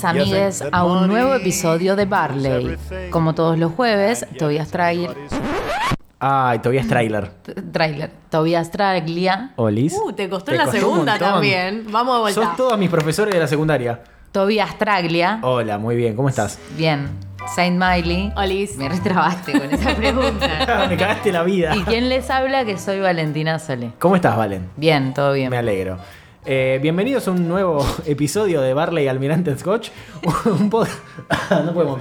Bienvenidos amigues a un nuevo episodio de Barley. Como todos los jueves, Tobias Trailer. Ay, Tobias Trailer. Trailer. Tobias Traglia. Olis. Uh, te costó Te en la costó un segunda montón. también. Vamos de vuelta. Sos todos mis profesores de la secundaria. Tobias Traglia. Hola, muy bien, ¿cómo estás? Bien. Saint Miley. Olis. Me retrabaste con esa pregunta. Me cagaste la vida. ¿Y quién les habla? Que soy Valentina Sole. ¿Cómo estás, Valen? Bien, todo bien. Me alegro. Eh, bienvenidos a un nuevo episodio de Barley Almirante Scotch. un pod- no podemos.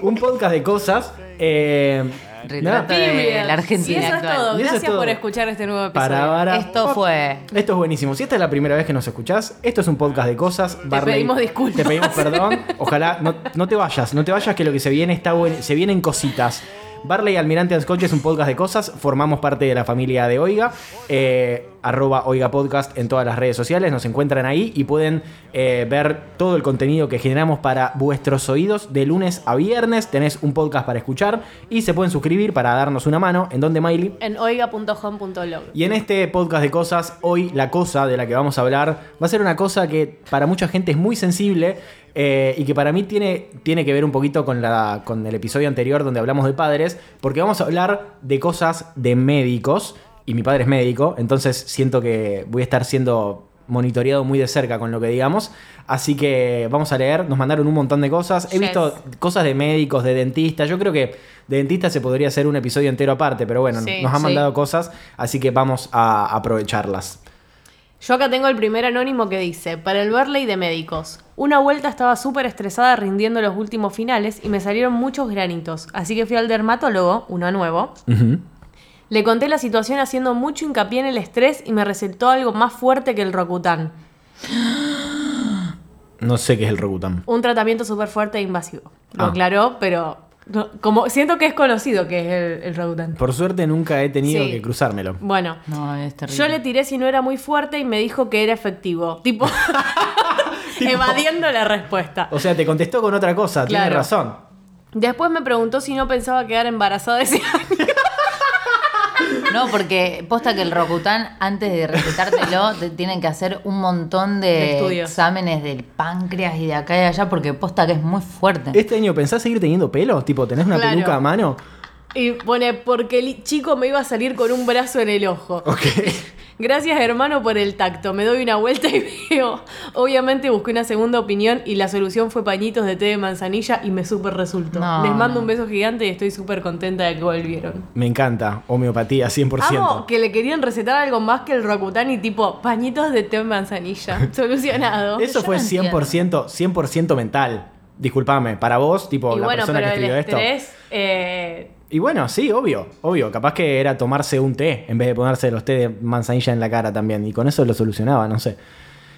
Un podcast de cosas. eh, Retrato de la Argentina Y eso actual. es todo. Es Gracias todo. por escuchar este nuevo episodio. para, para- Esto fue. Esto es buenísimo. Si esta es la primera vez que nos escuchás, esto es un podcast de cosas. Te pedimos disculpas. Te pedimos perdón. Ojalá no, no te vayas, no te vayas que lo que se viene está buen- se vienen cositas. Barley Almirante and Scotch es un podcast de cosas. Formamos parte de la familia de Oiga. eh, arroba Oiga Podcast en todas las redes sociales. Nos encuentran ahí y pueden eh, ver todo el contenido que generamos para vuestros oídos de lunes a viernes. Tenés un podcast para escuchar y se pueden suscribir para darnos una mano. ¿En donde, Miley? En oiga.home.log. Y en este podcast de cosas, hoy la cosa de la que vamos a hablar va a ser una cosa que para mucha gente es muy sensible eh, y que para mí tiene, tiene que ver un poquito con, la, con el episodio anterior donde hablamos de padres, porque vamos a hablar de cosas de médicos y mi padre es médico, entonces siento que voy a estar siendo monitoreado muy de cerca con lo que digamos. Así que vamos a leer, nos mandaron un montón de cosas. He Yes. visto cosas de médicos, de dentistas. Yo creo que de dentistas se podría hacer un episodio entero aparte, pero bueno, Sí, nos han sí. mandado cosas, así que vamos a aprovecharlas. Yo acá tengo el primer anónimo que dice, para el Barley de médicos. Una vuelta estaba súper estresada rindiendo los últimos finales y me salieron muchos granitos, así que fui al dermatólogo, uno nuevo. Le conté la situación haciendo mucho hincapié en el estrés y me recetó algo más fuerte que el Rocutan. No sé qué es el Rokutan. Un tratamiento súper fuerte e invasivo. Lo Ah. aclaró, pero no- como siento que es conocido que es el, el. Por suerte nunca he tenido Sí. que cruzármelo. Bueno, No, es terrible. yo le tiré si no era muy fuerte y me dijo que era efectivo. Tipo, evadiendo la respuesta. O sea, te contestó con otra cosa, tiene razón. Después me preguntó si no pensaba quedar embarazada ese año. No, porque posta que el Rocutan, antes de recetártelo, te tienen que hacer un montón de, exámenes del páncreas y de acá y de allá, porque posta que es muy fuerte. ¿Este año pensás seguir teniendo pelo? Tipo, ¿tenés una Claro. peluca a mano? Y pone, porque el chico me iba a salir con un brazo en el ojo. Ok. Gracias hermano por el tacto. Me doy una vuelta y veo. Obviamente busqué una segunda opinión y la solución fue pañitos de té de manzanilla y me súper resultó. No, Les mando un beso gigante y estoy súper contenta de que volvieron. Me encanta. Homeopatía, 100%. Amo que le querían recetar algo más que el Rocutan y tipo pañitos de té de manzanilla. Solucionado. Eso Yo fue no entiendo. 100%, 100% mental. Disculpame, para vos, tipo, y la bueno, persona pero que el escribió esto. eh, Y bueno, sí, obvio, obvio. Capaz que era tomarse un té en vez de ponerse los té de manzanilla en la cara también. Y con eso lo solucionaba, no sé.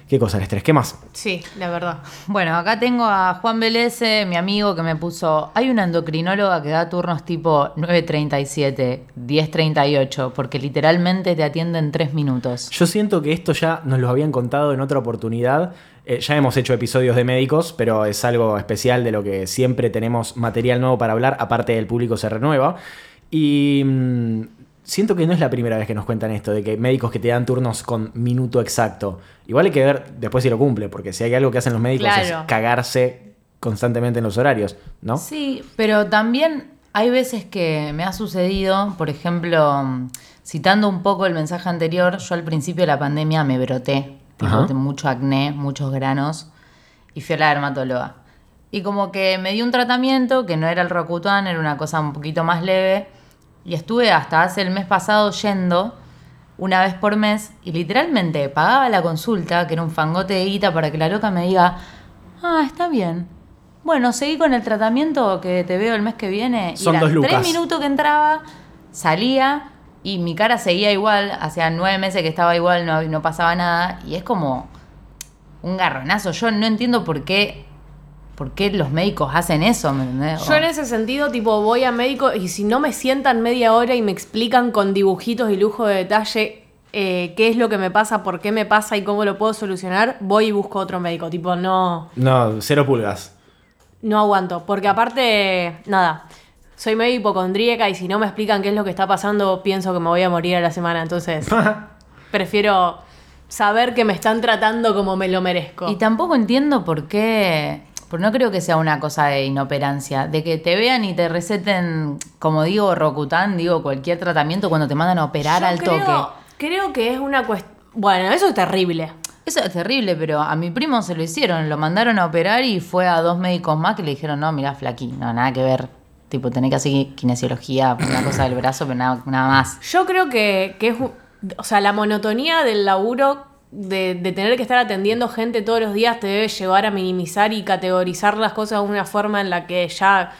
¿Qué cosa el estrés? ¿Qué más? sí, la verdad. Bueno, acá tengo a Juan Vélez, mi amigo, que me puso, hay una endocrinóloga que da turnos tipo 9.37, 10.38, porque literalmente te atiende en 3 minutos. Yo siento que esto ya nos lo habían contado en otra oportunidad. Eh, ya hemos hecho episodios de médicos, pero es algo especial de lo que siempre tenemos material nuevo para hablar, aparte del público se renueva. Y mm, siento que no es la primera vez que nos cuentan esto, de que médicos que te dan turnos con minuto exacto. Igual hay que ver después si lo cumple, porque si hay algo que hacen los médicos es cagarse constantemente en los horarios, ¿no? Sí, pero también hay veces que me ha sucedido, por ejemplo, mm, citando un poco el mensaje anterior, yo al principio de la pandemia me broté, tipo, mucho acné, muchos granos, y fui a la dermatóloga. Y como que me dio un tratamiento que no era el Rocutan, era una cosa un poquito más leve, y estuve hasta hace el mes pasado yendo una vez por mes y literalmente pagaba la consulta, que era un fangote de guita, para que la loca me diga, ah, está bien. Bueno, seguí con el tratamiento que te veo el mes que viene. Y Son eran dos lucas. tres minutos que entraba, salía y mi cara seguía igual. Hacía nueve meses que estaba igual, no, no pasaba nada. Y es como un garronazo. Yo no entiendo por qué ¿por qué los médicos hacen eso? ¿Me? Yo en ese sentido, tipo, voy a médico y si no me sientan media hora y me explican con dibujitos y lujo de detalle eh, qué es lo que me pasa, por qué me pasa y cómo lo puedo solucionar, voy y busco otro médico. Tipo, no, No, cero pulgas. no aguanto. Porque aparte, nada, soy medio hipocondríaca y si no me explican qué es lo que está pasando, pienso que me voy a morir a la semana. Entonces, prefiero saber que me están tratando como me lo merezco. Y tampoco entiendo por qué, porque no creo que sea una cosa de inoperancia, de que te vean y te receten, como digo, Rocutan, digo, cualquier tratamiento cuando te mandan a operar Yo al creo, toque. Creo que es una cuestión... Bueno, eso es terrible. Eso es terrible, pero a mi primo se lo hicieron, lo mandaron a operar y fue a dos médicos más que le dijeron, no, mirá, flaqui, no, nada que ver. Tipo, tenés que hacer kinesiología, una cosa del brazo, pero nada, nada más. Yo creo que, que es, o sea, la monotonía del laburo de, de tener que estar atendiendo gente todos los días te debe llevar a minimizar y categorizar las cosas de una forma en la que ya,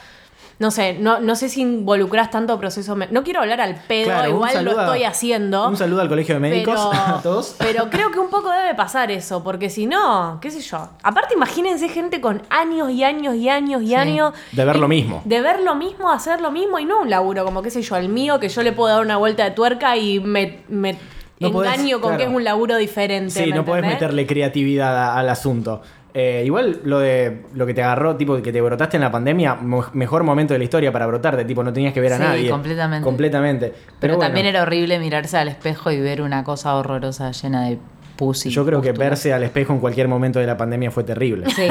no sé, no, no sé si involucras tanto proceso. No quiero hablar al pedo, Claro, igual lo saludo estoy haciendo. Un saludo al colegio de médicos, Pero, a todos. pero creo que un poco debe pasar eso, porque si no, qué sé yo. Aparte, imagínense gente con años y años y años y años. De ver y- lo mismo. De ver lo mismo, hacer lo mismo y no un laburo, como qué sé yo, el mío, que yo le puedo dar una vuelta de tuerca y me, me No podés- engaño con claro. que es un laburo diferente. Sí, ¿me no podés entendés? meterle creatividad a- al asunto. Eh, igual lo de lo que te agarró, tipo que te brotaste en la pandemia, mo- mejor momento de la historia para brotarte, tipo no tenías que ver a Sí, nadie. completamente. Completamente. Pero, bueno, también era horrible mirarse al espejo y ver una cosa horrorosa llena de pus y Yo creo que verse al espejo en cualquier momento de la pandemia fue terrible. Sí.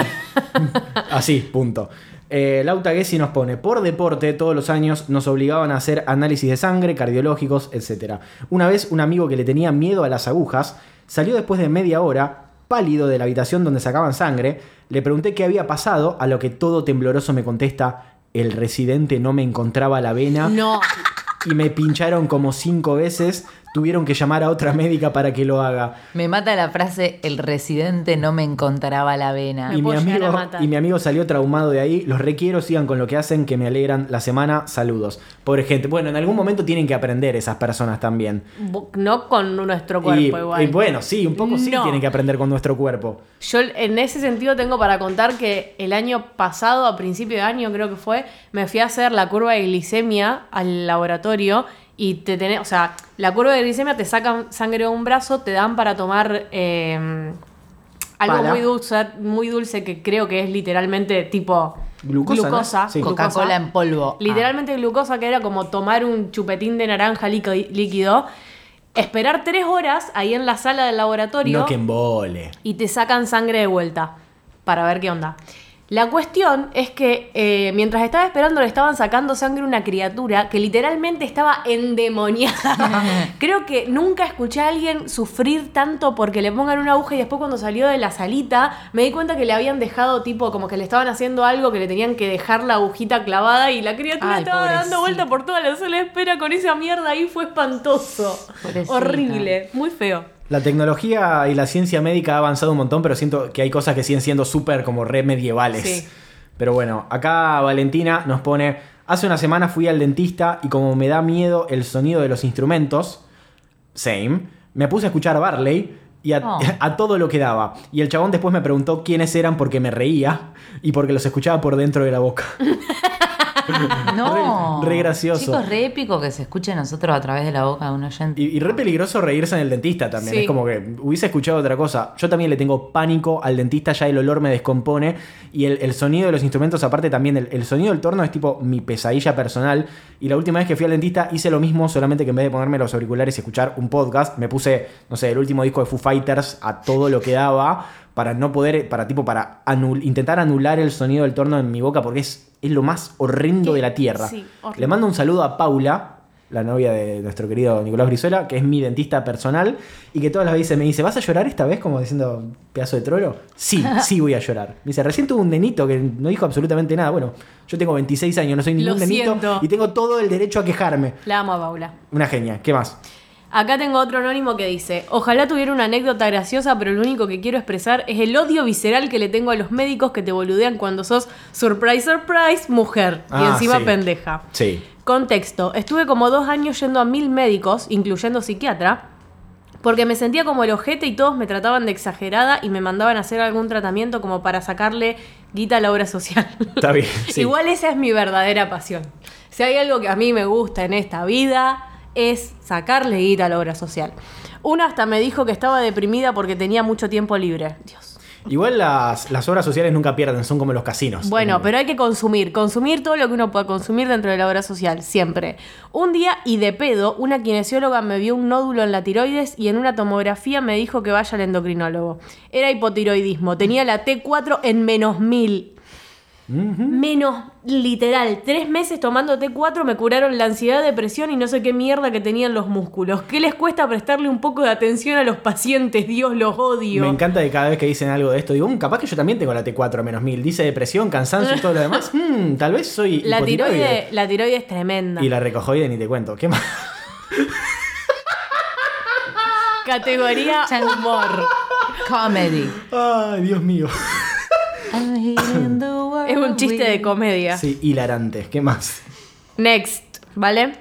Así, punto. Eh, Lauta Gessi nos pone, por deporte, todos los años nos obligaban a hacer análisis de sangre, cardiológicos, etc. Una vez un amigo que le tenía miedo a las agujas salió después de media hora, pálido de la habitación donde sacaban sangre. Le pregunté qué había pasado, a lo que todo tembloroso me contesta, el residente no me encontraba la vena No. y me pincharon como cinco veces. Tuvieron que llamar a otra médica para que lo haga. Me mata la frase, el residente no me encontraba la vena. Y mi, amigo, y mi amigo salió traumado de ahí. Los requiero, sigan con lo que hacen, que me alegran la semana. Saludos. Pobre gente. Bueno, en algún momento tienen que aprender esas personas también. No con nuestro cuerpo y, igual. y bueno, sí, un poco sí No. tienen que aprender con nuestro cuerpo. Yo en ese sentido tengo para contar que el año pasado, a principio de año creo que fue, me fui a hacer la curva de glicemia al laboratorio y te tenés, o sea, la curva de glicemia te sacan sangre de un brazo, te dan para tomar eh, algo muy dulce, muy dulce que creo que es literalmente tipo Glucosa, ¿no? Sí. glucosa. Coca-Cola en polvo. Literalmente glucosa, que era como tomar un chupetín de naranja líqui- líquido, esperar tres horas ahí en la sala del laboratorio No que embole. y te sacan sangre de vuelta para ver qué onda. La cuestión es que eh, mientras estaba esperando le estaban sacando sangre a una criatura que literalmente estaba endemoniada. Creo que nunca escuché a alguien sufrir tanto porque le pongan una aguja y después cuando salió de la salita me di cuenta que le habían dejado tipo como que le estaban haciendo algo que le tenían que dejar la agujita clavada y la criatura Ay, estaba dando vuelta por toda la sala de espera con esa mierda ahí fue espantoso. Pobrecita. Horrible, muy feo. La tecnología y la ciencia médica ha avanzado un montón, pero siento que hay cosas que siguen siendo súper como re medievales. Sí. Pero bueno, acá Valentina nos pone, hace una semana fui al dentista y como me da miedo el sonido de los instrumentos, same, me puse a escuchar Barley y a, Oh. a todo lo que daba. Y el chabón después me preguntó quiénes eran porque me reía y porque los escuchaba por dentro de la boca. No. Re- re gracioso. Chicos, re épico que se escuche a nosotros a través de la boca de un oyente. Y, y re peligroso reírse en el dentista también. Sí. Es como que hubiese escuchado otra cosa. Yo también le tengo pánico al dentista, ya el olor me descompone. Y el, el sonido de los instrumentos, aparte también, el, el sonido del torno es tipo mi pesadilla personal. Y la última vez que fui al dentista hice lo mismo, solamente que en vez de ponerme los auriculares y escuchar un podcast, me puse, no sé, el último disco de Foo Fighters a todo lo que daba. Para no poder, para tipo, para anul- intentar anular el sonido del torno en mi boca, porque es, es lo más horrendo ¿Qué? de la tierra. Sí. Le mando un saludo a Paula, la novia de nuestro querido Nicolás Brizuela, que es mi dentista personal y que todas las veces me dice, ¿vas a llorar esta vez? Como diciendo, pedazo de trolo. Sí, sí voy a llorar. Me dice, recién tuve un nenito que no dijo absolutamente nada. Bueno, yo tengo 26 años, no soy ningún Lo nenito siento. y tengo todo el derecho a quejarme. La amo a Paula. Una genia. ¿Qué más? Acá tengo otro anónimo que dice, ojalá tuviera una anécdota graciosa, pero lo único que quiero expresar es el odio visceral que le tengo a los médicos que te boludean cuando sos surprise, surprise, mujer. y Ah, encima sí. pendeja. Sí. Contexto, estuve como dos años yendo a mil médicos, incluyendo psiquiatra, Porque me sentía como el ojete y todos me trataban de exagerada y me mandaban a hacer algún tratamiento como para sacarle guita a la obra social. Está bien. sí. Igual esa es mi verdadera pasión. Si hay algo que a mí me gusta en esta vida es sacarle guita a la obra social. Una hasta me dijo que estaba deprimida porque tenía mucho tiempo libre. Dios. Igual las, las obras sociales nunca pierden, son como los casinos. Bueno, Eh, pero hay que consumir, consumir todo lo que uno pueda consumir dentro de la obra social, siempre. Un día y de pedo, una kinesióloga me vio un nódulo en la tiroides y en una tomografía me dijo que vaya al endocrinólogo. Era hipotiroidismo, tenía la T4 en menos mil. Menos literal, tres meses tomando T4 me curaron la ansiedad, depresión y no sé qué mierda que tenían los músculos. ¿Qué les cuesta prestarle un poco de atención a los pacientes? Dios los odio. Me encanta que cada vez que dicen algo de esto, digo, "Mm, capaz que yo también tengo la T4 menos mil. Dice depresión, cansancio y todo lo demás. Mm, tal vez soy La tiroide, la tiroide es tremenda. Y la recojoide ni te cuento. ¿Qué más? Categoría humor. Comedy. Ay, Dios mío. I'm Es un chiste de comedia. Sí, hilarante. ¿Qué más? Next, ¿vale?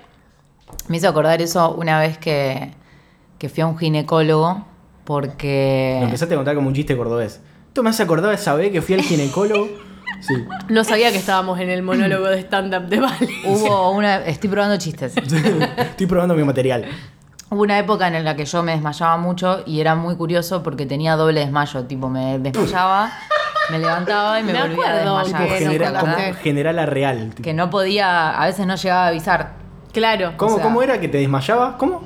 Me hizo acordar eso una vez que, que fui a un ginecólogo porque... Me empezaste a contar como un chiste cordobés. ¿Tú me has acordado esa vez que fui al ginecólogo? Sí. No sabía que estábamos en el monólogo de stand-up de Vale. Hubo una... Estoy probando chistes. Estoy probando mi material. Hubo una época en la que yo me desmayaba mucho y era muy curioso porque tenía doble desmayo. Tipo, me desmayaba, me levantaba y me, Me volvía a acuerdo un desmayar. poco, ¿no te General, como acordás? general a real. tipo. Que no podía, a veces no llegaba a avisar. Claro. ¿Cómo, o sea- ¿Cómo era que te desmayaba? ¿Cómo?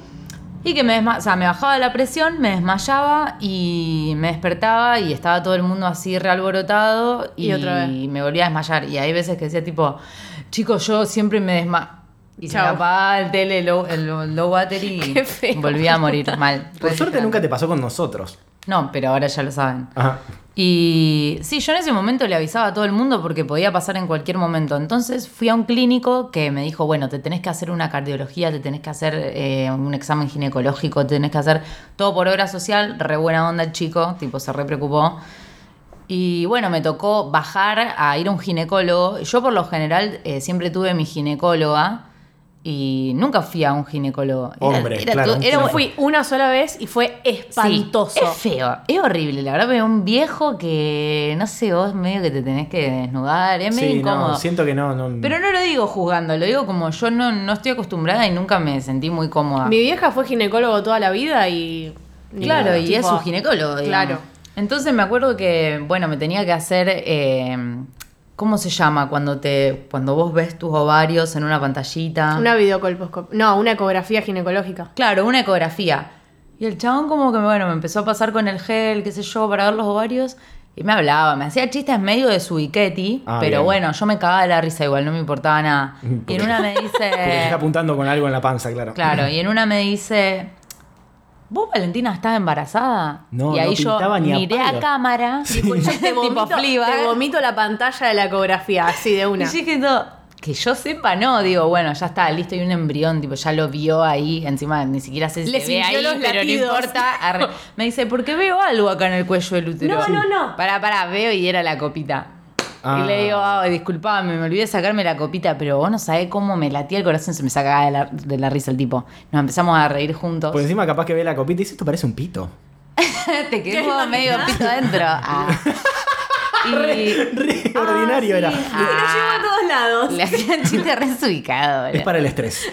Y que me, desma o sea, me bajaba la presión, me desmayaba y me despertaba y estaba todo el mundo así realborotado y, Y otra vez. me volvía a desmayar. Y hay veces que decía tipo, chicos, yo siempre me desmayo. Y se apagaba el tele, el low, el low battery y volvía a morir mal. Por suerte nunca te pasó con nosotros. No, pero ahora ya lo saben. Ajá. Y sí, yo en ese momento le avisaba a todo el mundo porque podía pasar en cualquier momento. Entonces fui a un clínico que me dijo, bueno, te tenés que hacer una cardiología, te tenés que hacer eh, un examen ginecológico, te tenés que hacer todo por obra social. Re buena onda el chico, tipo, se re preocupó. Y bueno, me tocó bajar a ir a un ginecólogo. Yo por lo general eh, siempre tuve mi ginecóloga y nunca fui a un ginecólogo. Hombre, claro, todo- un era Yo ginecólogo. fui una sola vez y fue espantoso. Sí, es feo, es horrible. La verdad, veo un viejo que, no sé, vos medio que te tenés que desnudar, es medio Sí, incómodo. no, siento que no. no Pero no lo digo juzgando, lo digo como yo no, no estoy acostumbrada y nunca me sentí muy cómoda. Mi vieja fue ginecólogo toda la vida y. Claro, y tipo, es su ginecólogo. digamos. Claro. Entonces me acuerdo que, bueno, me tenía que hacer, eh, ¿cómo se llama? Cuando te, cuando vos ves tus ovarios en una pantallita. Una videocolposcopia. No, una ecografía ginecológica. Claro, una ecografía. Y el chabón como que, bueno, me empezó a pasar con el gel, qué sé yo, para ver los ovarios. Y me hablaba, me hacía chistes medio de su Iketi, Ah, pero bien. bueno, yo me cagaba de la risa igual, no me importaba nada. Y Porque- en una me Porque te está dice... apuntando con algo en la panza, claro. Claro, y en una me dice... ¿Vos, Valentina, estás embarazada? No, y ahí no yo pintaba ni a miré a cámara, Te tipo vomito, Fleabag, te vomito la pantalla de la ecografía, así de Y una. yo dije todo, que yo sepa, no, digo, bueno, ya está, listo, hay un embrión, tipo, ya lo vio ahí, encima ni siquiera sé si Le se ve ahí, los pero latidos. no importa. Arre. Me dice, porque veo algo acá en el cuello del útero. No, no, no. Pará, pará, veo y era la copita. Ah. Y le digo, ay, disculpame, me olvidé de sacarme la copita, pero vos no sabés cómo me latía el corazón, se me sacaba de la, de la risa el tipo. Nos empezamos a reír juntos. Por encima capaz que ve la copita y dice, esto parece un pito. Te quedó medio pito adentro. Ah. Y Re ordinario era. Y lo llevo a todos lados. le hacían chiste re desubicado, Es para el estrés.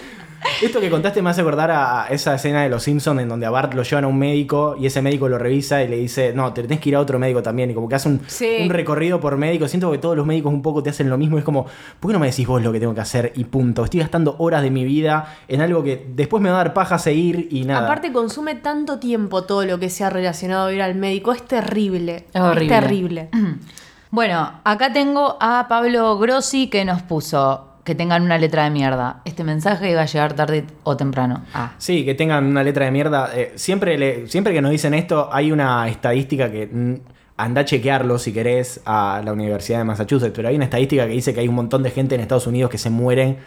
Esto que contaste me hace acordar a esa escena de Los Simpsons en donde a Bart lo llevan a un médico y ese médico lo revisa y le dice, no, te tenés que ir a otro médico también. Y como que hace un, Sí. un recorrido por médico. Siento que todos los médicos un poco te hacen lo mismo. Es como, ¿por qué no me decís vos lo que tengo que hacer? Y punto. Estoy gastando horas de mi vida en algo que después me va a dar paja seguir y nada. Aparte consume tanto tiempo todo lo que sea relacionado a ir al médico, es terrible. Es horrible. terrible. Bueno, acá tengo a Pablo Grossi que nos puso que tengan una letra de mierda. Este mensaje iba a llegar tarde o temprano. Ah. Sí, que tengan una letra de mierda. Eh, siempre, siempre que nos dicen esto, hay una estadística que anda a chequearlo si querés a la Universidad de Massachusetts, pero hay una estadística que dice que hay un montón de gente en Estados Unidos que se mueren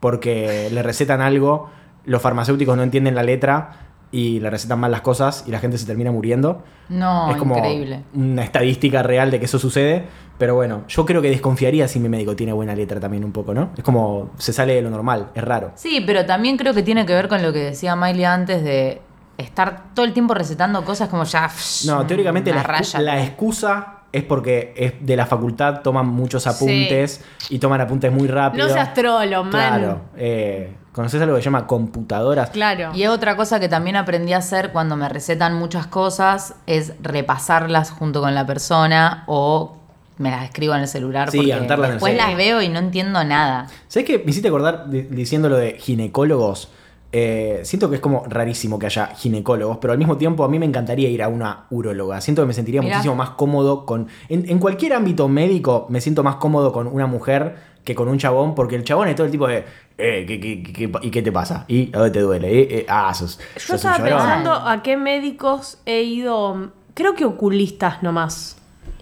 porque le recetan algo, los farmacéuticos no entienden la letra y le recetan mal las cosas y la gente se termina muriendo. No, es como increíble. una estadística real de que eso sucede, pero bueno, yo creo que desconfiaría si mi médico tiene buena letra también un poco, ¿no? Es como se sale de lo normal, es raro. Sí, pero también creo que tiene que ver con lo que decía Miley antes de estar todo el tiempo recetando cosas como ya. No, teóricamente raya. la excusa es porque es de la facultad toman muchos apuntes y toman apuntes muy rápido. No seas trolo, man. Claro. Eh, ¿Conoces algo que se llama computadoras? Claro. Y otra cosa que también aprendí a hacer cuando me recetan muchas cosas es repasarlas junto con la persona o me las escribo en el celular Sí, porque anotarlas en el después celular. las veo y no entiendo nada. ¿Sabes qué? Me hiciste acordar di- diciendo lo de ginecólogos. Eh, siento que es como rarísimo que haya ginecólogos, pero al mismo tiempo a mí me encantaría ir a una uróloga. Siento que me sentiría Mirá. muchísimo más cómodo con. En, en cualquier ámbito médico me siento más cómodo con una mujer que con un chabón, porque el chabón es todo el tipo de. Eh, ¿qué, qué- qué- qué- ¿Y qué te pasa? ¿Y a dónde te duele? Eh, eh, ah, sos. Yo un estaba llorón. pensando a qué médicos he ido. Creo que oculistas nomás.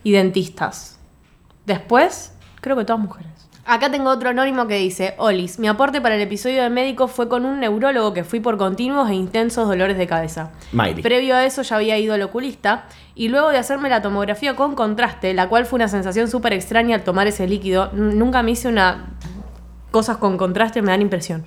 Y dentistas. Después, creo que todas mujeres. Acá tengo otro anónimo que dice: Olis, mi aporte para el episodio de médico fue con un neurólogo que fui por continuos e intensos dolores de cabeza. Miley. Previo a eso ya había ido al oculista y luego de hacerme la tomografía con contraste, la cual fue una sensación súper extraña al tomar ese líquido, nunca me hice una... Cosas con contraste me dan impresión.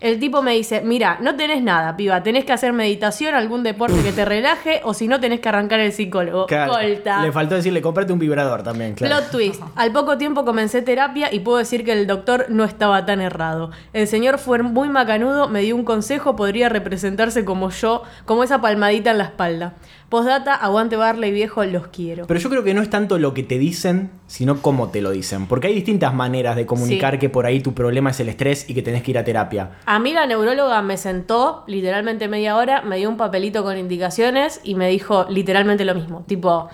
El tipo me dice, mira, no tenés nada, piba, tenés que hacer meditación, algún deporte que te relaje o si no tenés que arrancar el psicólogo. Claro, Colta. Le faltó decirle, comprate un vibrador también, claro. Plot twist. Al poco tiempo comencé terapia y puedo decir que el doctor no estaba tan errado. El señor fue muy macanudo, me dio un consejo, podría representarse como yo, como esa palmadita en la espalda. Postdata, aguante Barley viejo, los quiero. Pero yo creo que no es tanto lo que te dicen, sino cómo te lo dicen. Porque hay distintas maneras de comunicar Sí. que por ahí tu problema es el estrés y que tenés que ir a terapia. A mí la neuróloga me sentó literalmente media hora, me dio un papelito con indicaciones y me dijo literalmente lo mismo. Tipo,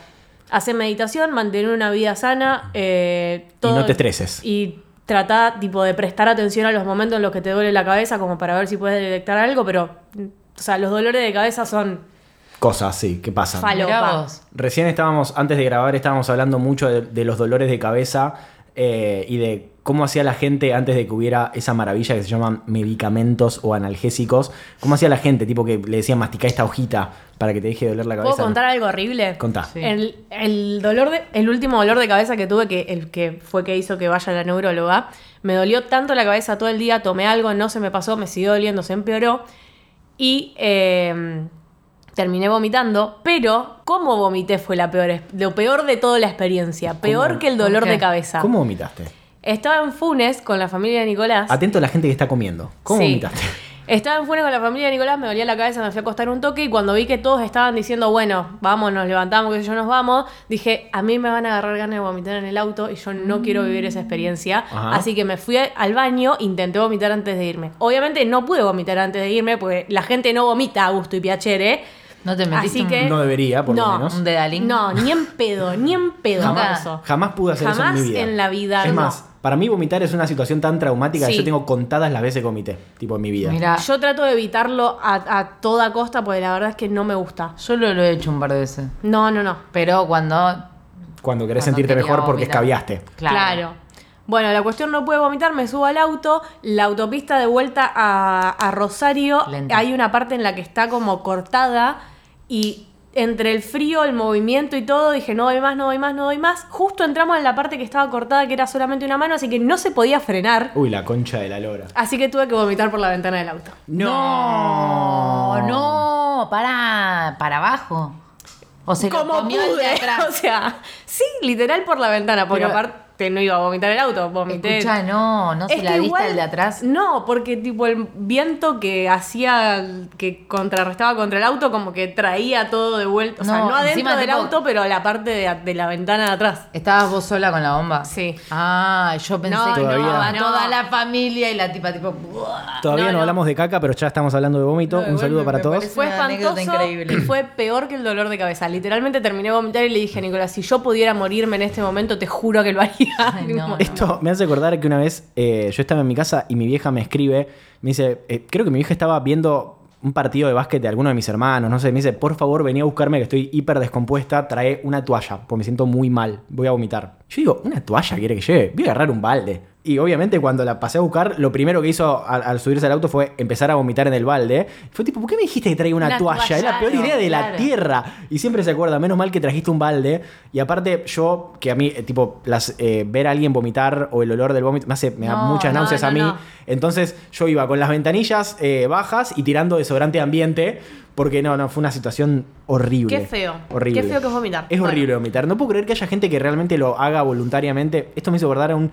hacer meditación, mantener una vida sana, eh, todo- no te estreses. Y trata tipo de prestar atención a los momentos en los que te duele la cabeza como para ver si puedes detectar algo, pero o sea, los dolores de cabeza son Cosas, sí, que pasan. Falopa. Recién estábamos, antes de grabar, estábamos hablando mucho de, de los dolores de cabeza eh, y de cómo hacía la gente antes de que hubiera esa maravilla que se llaman medicamentos o analgésicos. ¿Cómo hacía la gente? Tipo que le decían masticar esta hojita para que te deje de doler la cabeza. ¿Puedo contar algo horrible? Contá. Sí. El, el dolor de, el último dolor de cabeza que tuve, que el que fue que hizo que vaya a la neuróloga, me dolió tanto la cabeza todo el día, tomé algo, no se me pasó, me siguió doliendo, se empeoró. Y eh, terminé vomitando, pero cómo vomité fue la peor, es- lo peor de toda la experiencia, peor ¿Cómo? que el dolor de cabeza. ¿Cómo vomitaste? Estaba en Funes con la familia de Nicolás. Atento a la gente que está comiendo. ¿Cómo Sí. vomitaste? Estaba en Funes con la familia de Nicolás, me dolía la cabeza, me fui a acostar un toque y cuando vi que todos estaban diciendo, bueno, vamos, nos levantamos, que yo nos vamos, dije, a mí me van a agarrar ganas de vomitar en el auto y yo no quiero vivir esa experiencia. Ajá. Así que me fui al baño, intenté vomitar antes de irme. Obviamente no pude vomitar antes de irme porque la gente no vomita a gusto y piacere. ¿No te metiste Así un- que... No debería, por lo no, menos. un dedalín? No, ni en pedo, ni en pedo eso. Jamás pude hacer Jamás eso en mi vida. en la vida, Es no. más, para mí vomitar es una situación tan traumática que yo tengo contadas las veces que vomité, tipo en mi vida. Mira, Yo trato de evitarlo a, a toda costa porque la verdad es que no me gusta. yo lo, lo he hecho un par de veces. No, no, no. Pero cuando. Cuando querés cuando sentirte mejor porque vomitar. escabiaste. Claro. Bueno, la cuestión no puede vomitar, me subo al auto, la autopista de vuelta a, a Rosario, Lenta. hay una parte en la que está como cortada y entre el frío, el movimiento y todo, dije no doy más, no doy más, no doy más. Justo entramos en la parte que estaba cortada, que era solamente una mano, así que no se podía frenar. Uy, la concha de la lora. Así que tuve que vomitar por la ventana del auto. No, no, para, para abajo. O se lo Como comió el de pude. atrás. O sea, sí, literal por la ventana, porque Pero- aparte no iba a vomitar el auto, vomité. Escucha, no, no se Es la que diste igual- al de atrás. No, porque tipo el viento que hacía, que contrarrestaba contra el auto, como que traía todo de vuelta. O sea, No, adentro encima, del tipo- auto, pero la parte de, de la ventana de atrás. ¿Estabas vos sola con la bomba? Sí. Ah, yo pensé No, que no, toda la familia y la tipa tipo... "Buah". Todavía no, No, no. hablamos de caca, pero ya estamos hablando de vómito. No, Un saludo me- para me todos. Fue espantoso increíble. y fue peor que el dolor de cabeza. Literalmente terminé de vomitar y le dije a Nicolás, si yo pudiera morirme en este momento, te juro que lo haría. Ay, Tipo, no. Esto me hace acordar que una vez eh, yo estaba en mi casa y mi vieja me escribe, me dice, eh, creo que mi vieja estaba viendo un partido de básquet de alguno de mis hermanos, no sé, me dice, por favor, vení a buscarme que estoy hiper descompuesta, trae una toalla, porque me siento muy mal, voy a vomitar. Yo digo, ¿una toalla quiere que lleve? Voy a agarrar un balde. Y obviamente cuando la pasé a buscar, lo primero que hizo al, al subirse al auto fue empezar a vomitar en el balde. Fue tipo, ¿por qué me dijiste que traiga una, Una toalla? toalla, Es la peor idea de la tierra. Y siempre se acuerda, menos mal que trajiste un balde. Y aparte, yo, que a mí, eh, tipo, las, eh, ver a alguien vomitar o el olor del vómito me hace, me da muchas náuseas no, a mí. Entonces yo iba con las ventanillas eh, bajas y tirando desodorante ambiente. Porque no, no, fue una situación horrible. Qué feo. Horrible. Qué feo que es vomitar. Es Bueno. horrible vomitar. No puedo creer que haya gente que realmente lo haga voluntariamente. Esto me hizo acordar a un,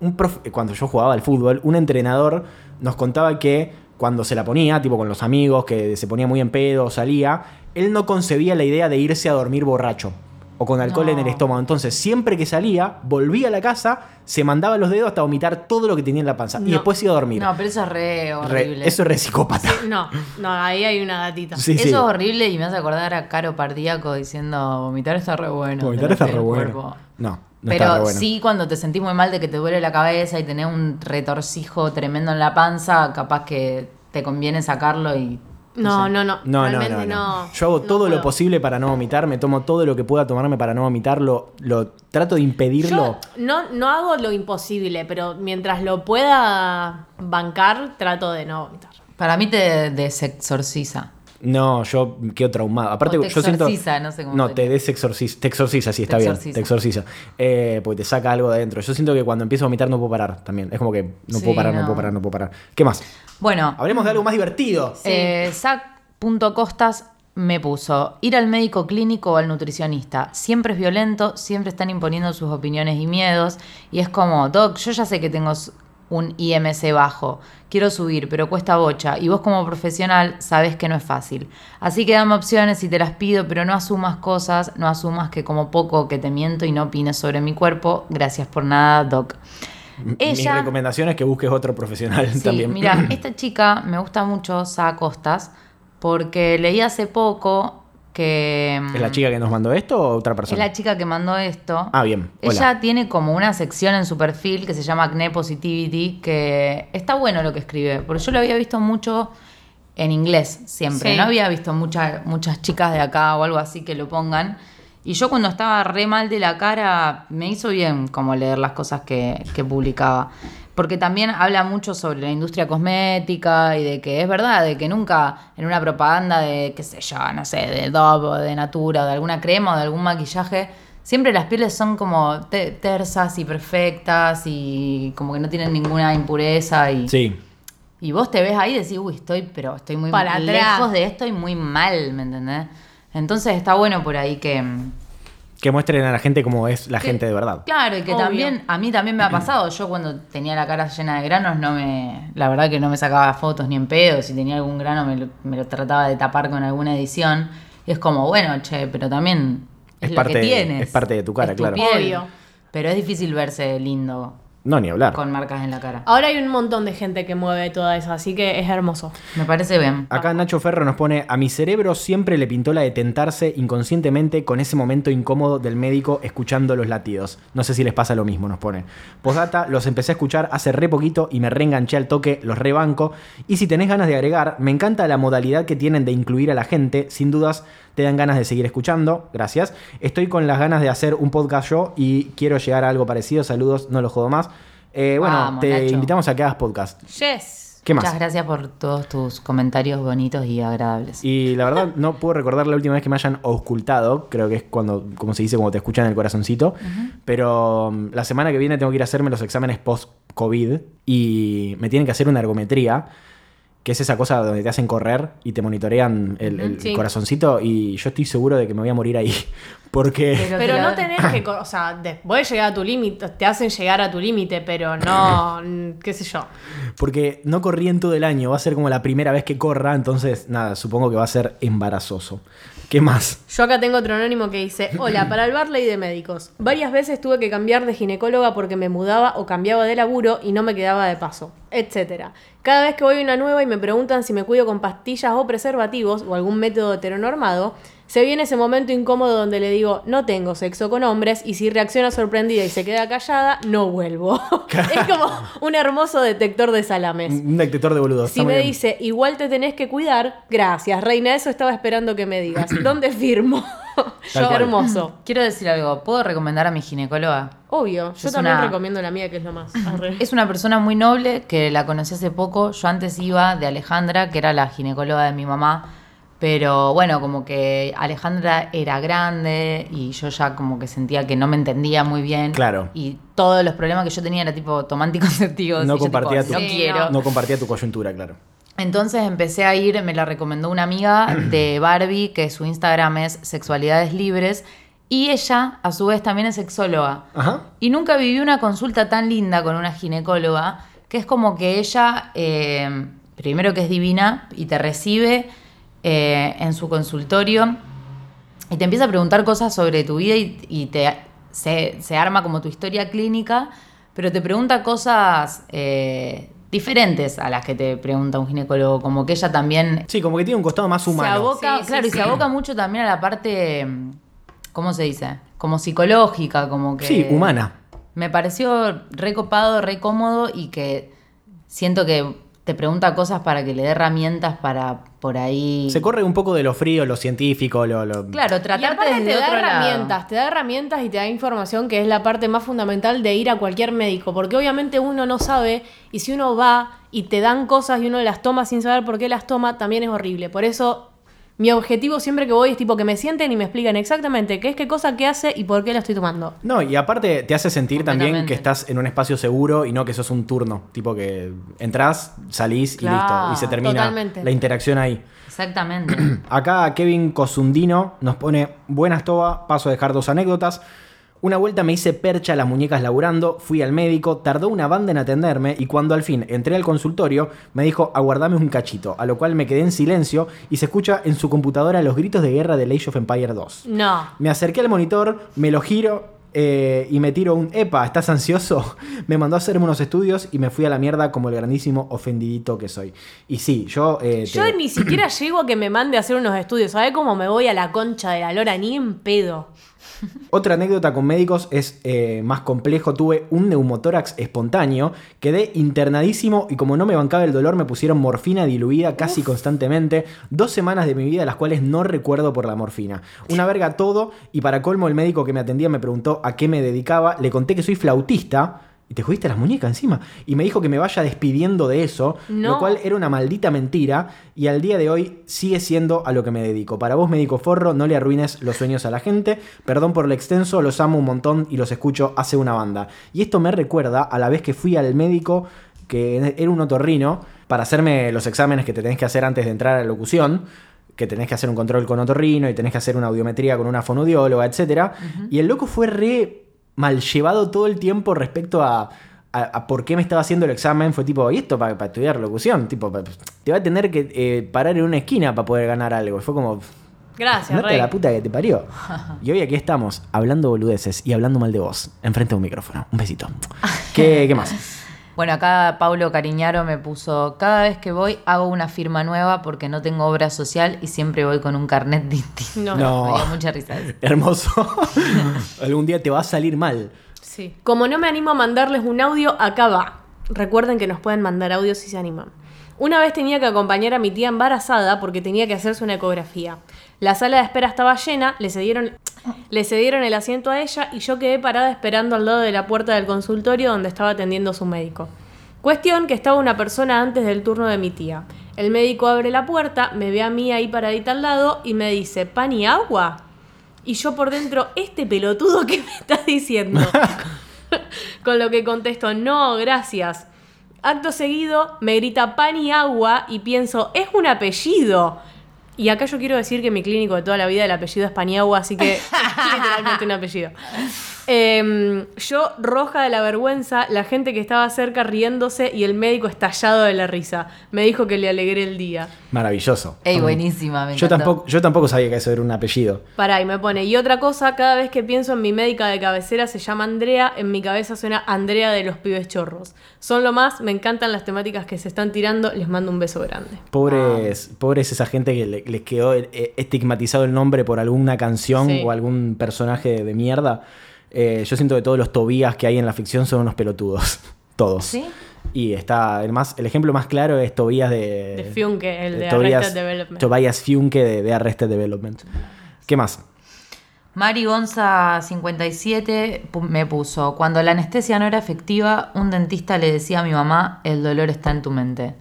un profe- cuando yo jugaba al fútbol, un entrenador nos contaba que cuando se la ponía, tipo con los amigos, que se ponía muy en pedo, salía, él no concebía la idea de irse a dormir borracho o con alcohol No. en el estómago. Entonces, siempre que salía, volvía a la casa, se mandaba los dedos hasta vomitar todo lo que tenía en la panza y después iba a dormir. No, pero eso es re Re- horrible. eso es re psicópata. No, no, ahí hay una datita. Sí, Eso sí. es horrible y me hace acordar a Caro Pardíaco diciendo vomitar está re bueno. Vomitar está re bueno. cuerpo". No, no Pero bueno. sí, cuando te sentís muy mal de que te duele la cabeza y tenés un retorcijo tremendo en la panza, capaz que te conviene sacarlo y. No, no, no. No, no, realmente no, no. Yo hago no todo lo posible para no vomitar, me tomo todo lo que pueda tomarme para no vomitar, lo, lo trato de impedirlo. Yo no, no hago lo imposible, pero mientras lo pueda bancar, trato de no vomitar. Para mí te desexorciza. No, yo quedo traumado. Aparte, O te yo siento. no sé cómo No, te desexorciza. Te exorciza, sí, está Te bien. exorciza. Te exorciza. Eh, porque te saca algo de adentro. Yo siento que cuando empiezo a vomitar no puedo parar también. Es como que no Sí, puedo parar, no. no. puedo parar, no puedo parar. ¿Qué más? Bueno, Hablemos de algo más divertido. eh, Zac.costas me puso ir al médico clínico o al nutricionista. Siempre es violento, siempre están imponiendo sus opiniones y miedos. Y es como, Doc, yo ya sé que tengo un IMC bajo. Quiero subir, pero cuesta bocha. Y vos como profesional sabés que no es fácil. Así que dame opciones y te las pido, pero no asumas cosas, no asumas que como poco que te miento y no opines sobre mi cuerpo. Gracias por nada, Doc. Mi Ella... recomendación es que busques otro profesional Sí, también. mira, esta chica me gusta mucho, Sa Costas, porque leí hace poco que... ¿Es la chica que nos mandó esto o otra Es persona? la chica que mandó esto. Ah, bien. Hola. Ella tiene como una sección en su perfil que se llama Acne Positivity, que está bueno lo que escribe, porque yo lo había visto mucho en inglés siempre, Sí. no había visto muchas muchas chicas de acá o algo así que lo pongan. Y yo cuando estaba re mal de la cara, me hizo bien como leer las cosas que, que publicaba. Porque también habla mucho sobre la industria cosmética y de que es verdad, de que nunca en una propaganda de, qué sé yo, no sé, de Dove o de Natura o de alguna crema o de algún maquillaje, siempre las pieles son como te- tersas y perfectas y como que no tienen ninguna impureza y, Sí. y vos te ves ahí y decís, uy, estoy, pero estoy muy Para lejos atrás. de esto y muy mal, ¿me entendés? Entonces está bueno por ahí que... Que muestren a la gente cómo es la que- gente de verdad. Claro, y que Obvio. también, a mí también me ha pasado. Yo cuando tenía la cara llena de granos, no me. La verdad que no me sacaba fotos ni en pedo. Si tenía algún grano, me lo, me lo trataba de tapar con alguna edición. Y es como, bueno, che, pero también es, Es lo parte que de- tienes. es parte de tu cara, Es claro. piel. Obvio. Pero es difícil verse lindo No, ni hablar. con marcas en la cara. Ahora hay un montón de gente que mueve todo eso, así que es hermoso. Me parece bien. Acá Nacho Ferro nos pone, a mi cerebro siempre le pintó la de tentarse inconscientemente con ese momento incómodo del médico escuchando los latidos. No sé si les pasa lo mismo, nos pone. Postdata, los empecé a escuchar hace re poquito y me reenganché al toque, los rebanco. Y si tenés ganas de agregar, me encanta la modalidad que tienen de incluir a la gente, sin dudas te dan ganas de seguir escuchando, gracias. Estoy con las ganas de hacer un podcast yo y quiero llegar a algo parecido, saludos, no lo jodo más. Eh, bueno, Vamos, te Nacho. invitamos a que hagas podcast. Yes. ¿Qué más? Muchas gracias por todos tus comentarios bonitos y agradables. Y la verdad no puedo recordar la última vez que me hayan auscultado, creo que es cuando, como se dice, cuando te escuchan el corazoncito, pero um, la semana que viene tengo que ir a hacerme los exámenes post-COVID y me tienen que hacer una ergometría, que es esa cosa donde te hacen correr y te monitorean el, el Sí. corazoncito y yo estoy seguro de que me voy a morir ahí, porque... Pero no tenés que, o sea, después llegar a tu límite, te hacen llegar a tu límite, pero no, qué sé yo. Porque no corrí en todo el año, va a ser como la primera vez que corra, entonces nada, supongo que va a ser embarazoso. ¿Qué más? Yo acá tengo otro anónimo que dice, hola, para el Barley de médicos. Varias veces tuve que cambiar de ginecóloga porque me mudaba o cambiaba de laburo y no me quedaba de paso, etcétera. Cada vez que voy a una nueva y me preguntan si me cuido con pastillas o preservativos o algún método heteronormado, se viene ese momento incómodo donde le digo, no tengo sexo con hombres y si reacciona sorprendida y se queda callada, no vuelvo. es como un hermoso detector de salames. Un detector de boludos. Si me bien. dice, igual te tenés que cuidar, gracias, reina, eso estaba esperando que me digas. ¿Dónde firmo? Yo, hermoso. Quiero decir algo. ¿Puedo recomendar a mi ginecóloga? Obvio. Yo Es también una- recomiendo la mía, que es lo más. Arre. Es una persona muy noble que la conocí hace poco. Yo antes iba de Alejandra, que era la ginecóloga de mi mamá. Pero bueno, como que Alejandra era grande y yo ya como que sentía que no me entendía muy bien. Claro. Y todos los problemas que yo tenía era tipo tomar anticonceptivos. No y yo, tipo, compartía tu- no quiero. No compartía tu coyuntura, claro. Entonces empecé a ir, me la recomendó una amiga de Barbie, que su Instagram es Sexualidades Libres. Y ella, a su vez, también es sexóloga. Ajá. Y nunca viví una consulta tan linda con una ginecóloga, que es como que ella, eh, primero que es divina, y te recibe eh, en su consultorio y te empieza a preguntar cosas sobre tu vida y, y te, se, se arma como tu historia clínica, pero te pregunta cosas eh, diferentes a las que te pregunta un ginecólogo, como que ella también Sí, como que tiene un costado más humano. se aboca, Sí, sí, claro, y se aboca mucho también a la parte, ¿cómo se dice? Como psicológica, como que... Sí, humana. Me pareció re copado, re cómodo y que siento que te pregunta cosas para que le dé herramientas para por ahí... Se corre un poco de lo frío, lo científico, lo. lo- Claro, Y tratarte desde te da otro lado. herramientas, te da herramientas y te da información que es la parte más fundamental de ir a cualquier médico, porque obviamente uno no sabe y si uno va y te dan cosas y uno las toma sin saber por qué las toma, también es horrible. Por eso mi objetivo siempre que voy es tipo que me sienten y me explican exactamente qué es qué cosa que hace y por qué la estoy tomando. No, y aparte te hace sentir también que estás en un espacio seguro y no que sos un turno. Tipo que entras, salís y listo. Y se termina totalmente. la interacción ahí. Exactamente. Acá Kevin Cosundino nos pone buenas toba, paso a dejar dos anécdotas. Una vuelta me hice percha a las muñecas laburando, fui al médico, tardó una banda en atenderme y cuando al fin entré al consultorio me dijo aguardame un cachito, a lo cual me quedé en silencio y se escucha en su computadora los gritos de guerra de Age of Empire 2. No. Me acerqué al monitor, me lo giro eh, y me tiro un epa, ¿estás ansioso? Me mandó a hacerme unos estudios y me fui a la mierda como el grandísimo ofendidito que soy. Y sí, yo... eh, te- Yo ni siquiera llego a que me mande a hacer unos estudios. ¿Sabes cómo me voy a la concha de la lora? Ni en pedo. Otra anécdota con médicos es eh, más complejo. Tuve un neumotórax espontáneo, quedé internadísimo y como no me bancaba el dolor me pusieron morfina diluida casi constantemente. Dos semanas de mi vida las cuales no recuerdo por la morfina. Una verga todo y para colmo el médico que me atendía me preguntó a qué me dedicaba. Le conté que soy flautista. Y te jodiste las muñecas encima. Y me dijo que me vaya despidiendo de eso, No. lo cual era una maldita mentira. Y al día de hoy sigue siendo a lo que me dedico. Para vos, médico forro, no le arruines los sueños a la gente. Perdón por lo extenso, los amo un montón y los escucho hace una banda. Y esto me recuerda a la vez que fui al médico, que era un otorrino, para hacerme los exámenes que te tenés que hacer antes de entrar a la locución. Que tenés que hacer un control con otorrino y tenés que hacer una audiometría con una fonodióloga, etc. Y el loco fue re mal llevado todo el tiempo respecto a, a, a por qué me estaba haciendo el examen. Fue tipo, ¿y esto para estudiar locución? Tipo, te va a tener que eh, parar en una esquina para poder ganar algo. Y fue como, Gracias, Rey. la puta que te parió. Y hoy aquí estamos, hablando boludeces y hablando mal de vos, enfrente de un micrófono. Un besito. ¿Qué, qué más? Bueno, acá Paulo Cariñaro me puso, cada vez que voy hago una firma nueva porque no tengo obra social y siempre voy con un carnet distinto. No. No. Me dio mucha risa eso. Hermoso. Algún día te va a salir mal. Sí. Como no me animo a mandarles un audio, acá va. Recuerden que nos pueden mandar audios si se animan. Una vez tenía que acompañar a mi tía embarazada porque tenía que hacerse una ecografía. La sala de espera estaba llena, le cedieron, le cedieron el asiento a ella y yo quedé parada esperando al lado de la puerta del consultorio donde estaba atendiendo su médico. Cuestión que estaba una persona antes del turno de mi tía. El médico abre la puerta, me ve a mí ahí paradita al lado y me dice, ¿pan y agua? Y yo por dentro, este pelotudo que me estás diciendo. Con lo que contesto, no, gracias. Acto seguido me grita pan y agua y pienso, es un apellido. Y acá yo quiero decir que mi clínico de toda la vida el apellido es Paniagua, así que literalmente un apellido. Em, yo roja de la vergüenza, la gente que estaba cerca riéndose y el médico estallado de la risa. Me dijo que le alegré el día. Maravilloso. Ey, buenísima, me Yo encantó. tampoco, yo tampoco sabía que eso era un apellido. Pará, y me pone, y otra cosa, cada vez que pienso en mi médica de cabecera se llama Andrea, en mi cabeza suena Andrea de los pibes chorros. Son lo más, me encantan las temáticas que se están tirando, les mando un beso grande. Pobres, pobres esa gente que le- les quedó eh, estigmatizado el nombre por alguna canción Sí. o algún personaje de mierda. Eh, yo siento que todos los Tobías que hay en la ficción son unos pelotudos. Todos. ¿Sí? Y está, el, más, el ejemplo más claro es Tobías de... De Funke, el de Tobias- Arrested Development. Tobias Funke de, de Arrested Development. ¿Qué más? Mari Gonza 57 pu- me puso, cuando la anestesia no era efectiva, un dentista le decía a mi mamá, el dolor está en tu mente.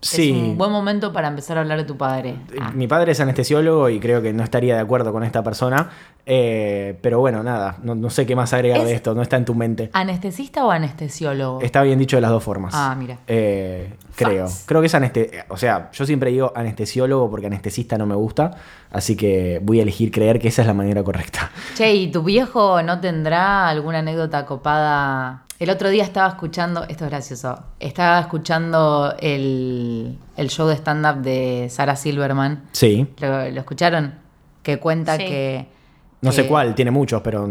Sí. Es un buen momento para empezar a hablar de tu padre. Ah. Mi padre es anestesiólogo y creo que no estaría de acuerdo con esta persona. Eh, pero bueno, nada, no, no sé qué más agregar de Es- esto, no está en tu mente. ¿Anestesista o anestesiólogo? Está bien dicho de las dos formas. Ah, mira. Eh, creo. Creo que es anestesista. O sea, yo siempre digo anestesiólogo porque anestesista no me gusta. Así que voy a elegir creer que esa es la manera correcta. Che, ¿y tu viejo no tendrá alguna anécdota copada? El otro día estaba escuchando, esto es gracioso, estaba escuchando el, el show de stand-up de Sarah Silverman. Sí. ¿Lo, lo escucharon? Que cuenta Sí. que... No sé cuál, tiene muchos, pero.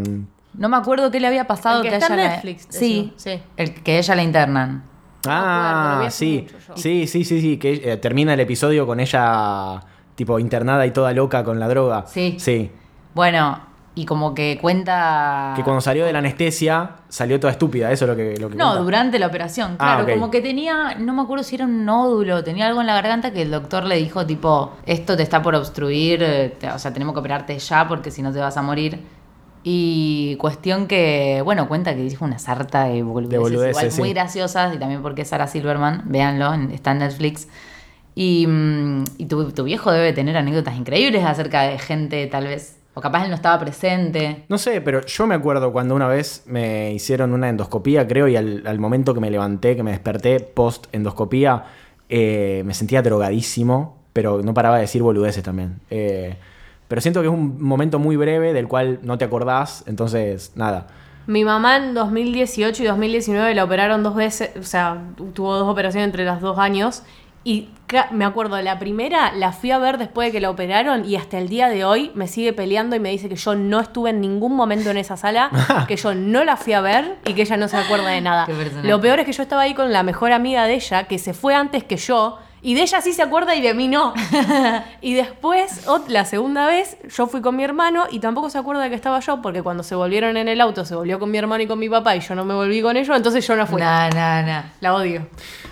No me acuerdo qué le había pasado El que que, está a ella en la- Netflix, Sí, sí. El, que ella la internan. Ah, hace sí. Sí, sí, sí, sí. Que eh, termina el episodio con ella, tipo, internada y toda loca con la droga. Sí. Sí. Bueno, y como que cuenta... Que cuando salió de la anestesia salió toda estúpida, eso es lo que, lo que No, cuenta. durante la operación, Ah, claro, como que tenía, no me acuerdo si era un nódulo, tenía algo en la garganta que el doctor le dijo tipo, esto te está por obstruir, eh, te- o sea, tenemos que operarte ya porque si no te vas a morir. Y cuestión que, bueno, cuenta que dijo una sarta de boludeces, De boludeces, igual sí. muy graciosas y también porque es Sarah Silverman, véanlo, está en Netflix. Y, mm, y tu, tu viejo debe tener anécdotas increíbles acerca de gente tal vez, o capaz él no estaba presente. No sé, pero yo me acuerdo cuando una vez me hicieron una endoscopía, creo, y al, al momento que me levanté, que me desperté post endoscopía, eh, me sentía drogadísimo, pero no paraba de decir boludeces también. Eh, pero siento que es un momento muy breve del cual no te acordás, entonces nada. Mi mamá en 2018 y 2019 la operaron dos veces, o sea, tuvo dos operaciones entre los dos años. Y me acuerdo, la primera la fui a ver después de que la operaron y hasta el día de hoy me sigue peleando y me dice que yo no estuve en ningún momento en esa sala, que yo no la fui a ver y que ella no se acuerda de nada. Lo peor es que yo estaba ahí con la mejor amiga de ella, que se fue antes que yo, y de ella sí se acuerda y de mí no. y después, la segunda vez, yo fui con mi hermano y tampoco se acuerda de que estaba yo, porque cuando se volvieron en el auto, se volvió con mi hermano y con mi papá y yo no me volví con ellos, entonces yo no fui. Nah, nah, nah. La odio.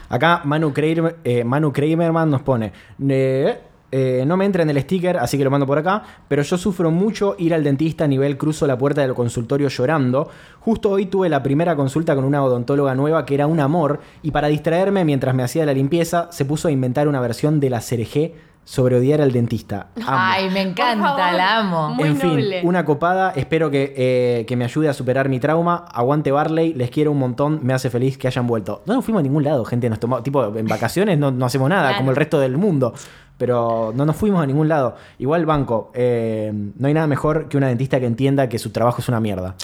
Acá Manu, Kramer, eh, Manu Kramerman nos pone, "Eh, eh, no me entra en el sticker, así que lo mando por acá, pero yo sufro mucho ir al dentista a nivel cruzo la puerta del consultorio llorando. Justo hoy tuve la primera consulta con una odontóloga nueva que era un amor y para distraerme mientras me hacía la limpieza se puso a inventar una versión de la CRG sobre odiar al dentista. Amo. Ay, me encanta, la amo. Muy en fin, noble. una copada. Espero que, eh, que me ayude a superar mi trauma. Aguante Barley, les quiero un montón. Me hace feliz que hayan vuelto. No nos fuimos a ningún lado, gente. Nos tomamos, tipo, en vacaciones no, no hacemos nada, Claro. como el resto del mundo. Pero no nos fuimos a ningún lado. Igual, banco, eh, no hay nada mejor que una dentista que entienda que su trabajo es una mierda.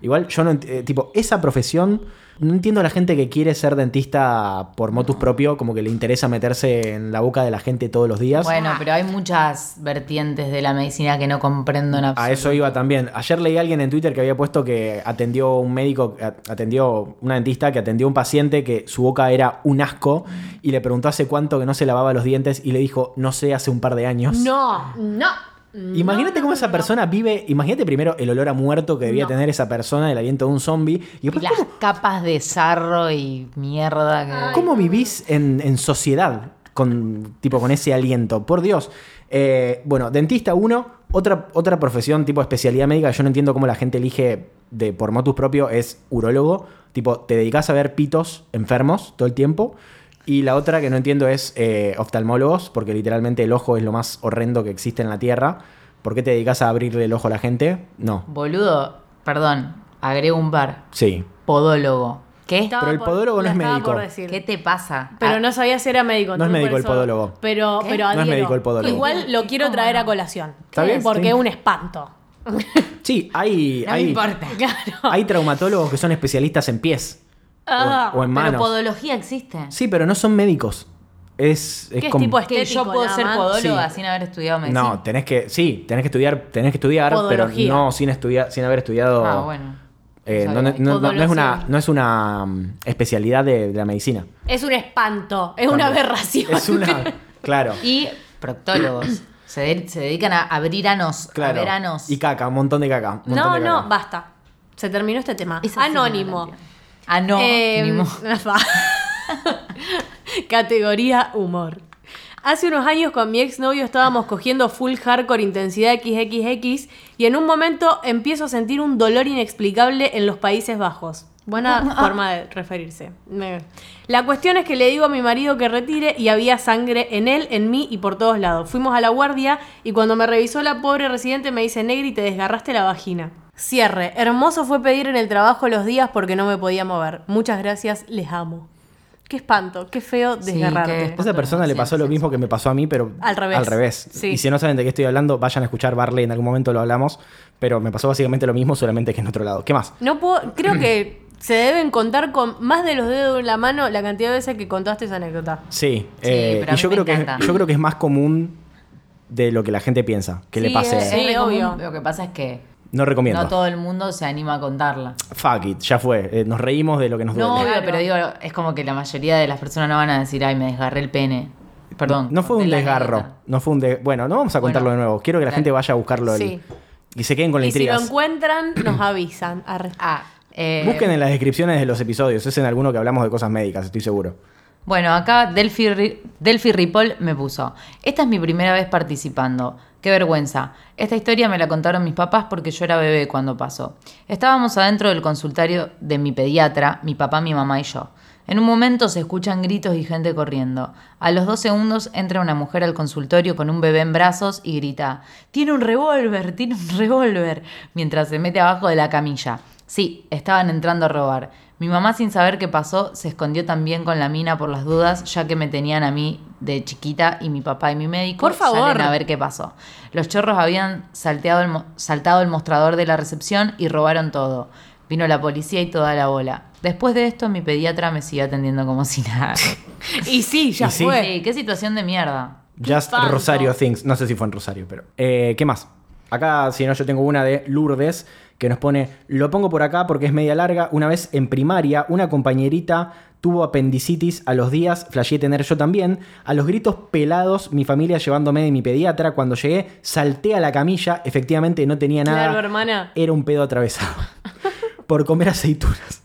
Igual, yo no. eh, tipo, esa profesión. No entiendo a la gente que quiere ser dentista por motus propio, como que le interesa meterse en la boca de la gente todos los días. Bueno, pero hay muchas vertientes de la medicina que no comprendo en A absoluto. eso iba también. Ayer leí a alguien en Twitter que había puesto que atendió un médico, a- atendió una dentista que atendió a un paciente que su boca era un asco y le preguntó hace cuánto que no se lavaba los dientes y le dijo, no sé, hace un par de años. No, no. Imagínate cómo esa persona vive, imagínate primero el olor a muerto que debía No. tener esa persona, el aliento de un zombie. Y las ¿cómo, capas de sarro y mierda que... cómo vivís en, en sociedad con, tipo, con ese aliento? Por Dios. Eh, bueno, dentista uno, otra, otra profesión tipo especialidad médica, yo no entiendo cómo la gente elige de, por motus propio, es urólogo. Tipo, te dedicas a ver pitos enfermos todo el tiempo. Y la otra que no entiendo es eh, oftalmólogos, porque literalmente el ojo es lo más horrendo que existe en la Tierra. ¿Por qué te dedicas a abrirle el ojo a la gente? No. Boludo, perdón, agrego un par. Sí. Podólogo. ¿Qué? Estaba Pero el por- podólogo no es médico. ¿Qué te pasa? Pero Ah, no sabía si era médico. No es médico el podólogo. Pero, ¿Qué? pero No es médico el podólogo. Igual lo quiero ¿Cómo traer no? a colación. ¿Está bien? Porque Sí. es un espanto. Sí, hay, no me hay, importa. Claro. hay traumatólogos que son especialistas en pies. O- Ah, o, en Pero manos. podología existe. Sí, pero no son médicos. Es, es ¿Qué es como- tipo que yo estético, puedo nada ser más. podóloga Sí. sin haber estudiado medicina. No, tenés que, sí, tenés que estudiar, tenés que estudiar, pero no sin estudiar, sin haber estudiado. Ah, bueno. eh, no, no- no- no es una, no es una mm, especialidad de, de la medicina. Es un espanto. Es una aberración. Es una, claro, Y proctólogos. se, de- se dedican a abrir anos, a claro. ver anos. Y caca, un montón de caca. un montón No, de no, basta. Se terminó este tema. No Anónimo. Entiendo. Anónimo. Eh, Categoría humor. Hace unos años con mi exnovio estábamos cogiendo full hardcore intensidad XXX y en un momento empiezo a sentir un dolor inexplicable en los Países Bajos. Buena forma de referirse. La cuestión es que le digo a mi marido que retire y había sangre en él, en mí y por todos lados. Fuimos a la guardia y cuando me revisó la pobre residente me dice, Negri, te desgarraste la vagina. Cierre. Hermoso fue pedir en el trabajo los días porque no me podía mover. Muchas gracias, les amo. Qué espanto, qué feo Sí, desgarrarte. qué- A esa persona le pasó lo mismo que me pasó a mí, pero Al revés. Al revés. Sí. Y si no saben de qué estoy hablando, vayan a escuchar Barley, en algún momento lo hablamos, pero me pasó básicamente lo mismo, solamente que en otro lado. ¿Qué más? No puedo, creo que se deben contar con más de los dedos en la mano la cantidad de veces que contaste esa anécdota. Sí, Sí, eh, pero y a mí yo me creo, que, encanta. yo creo que es más común de lo que la gente piensa, que le Sí, pase. es- Es re Sí, obvio. Lo que pasa es que No recomiendo. no todo el mundo se anima a contarla. Fuck it, ya fue. Eh, nos reímos de lo que nos No, duele. obvio, pero digo, es como que la mayoría de las personas no van a decir, ay, me desgarré el pene. Perdón. No fue un desgarro. No fue un de- Bueno, no vamos a contarlo Bueno, de nuevo. Quiero que la gente vaya a buscarlo el- Sí. y se queden con la Y si intriga. lo encuentran, nos avisan. Arre. Ah, eh, Busquen en las descripciones de los episodios. Es en alguno que hablamos de cosas médicas, estoy seguro. Bueno, acá Delphi, Delphi Ripoll me puso. Esta es mi primera vez participando. Qué vergüenza. Esta historia me la contaron mis papás porque yo era bebé cuando pasó. Estábamos adentro del consultorio de mi pediatra, mi papá, mi mamá y yo. En un momento se escuchan gritos y gente corriendo. A los dos segundos entra una mujer al consultorio con un bebé en brazos y grita, tiene un revólver, tiene un revólver, mientras se mete abajo de la camilla. Sí, estaban entrando a robar. Mi mamá, sin saber qué pasó, se escondió también con la mina por las dudas, ya que me tenían a mí de chiquita y mi papá y mi médico Por favor. salen a ver qué pasó. Los chorros habían salteado el saltado el mostrador de la recepción y robaron todo. Vino la policía y toda la bola. Después de esto, mi pediatra me siguió atendiendo como si nada. Y sí, ya Y fue. Sí, qué situación de mierda. Just. Rosario Things. No sé si fue en Rosario, pero. Eh, ¿Qué más? Acá, si no, yo tengo una de Lourdes que nos pone. Lo pongo por acá porque es media larga. Una vez en primaria, una compañerita tuvo apendicitis a los días, flasheé tener yo también. A los gritos pelados, mi familia llevándome de mi pediatra. Cuando llegué, salté a la camilla. Efectivamente, no tenía nada. Claro, hermana. Era un pedo atravesado. por comer aceitunas.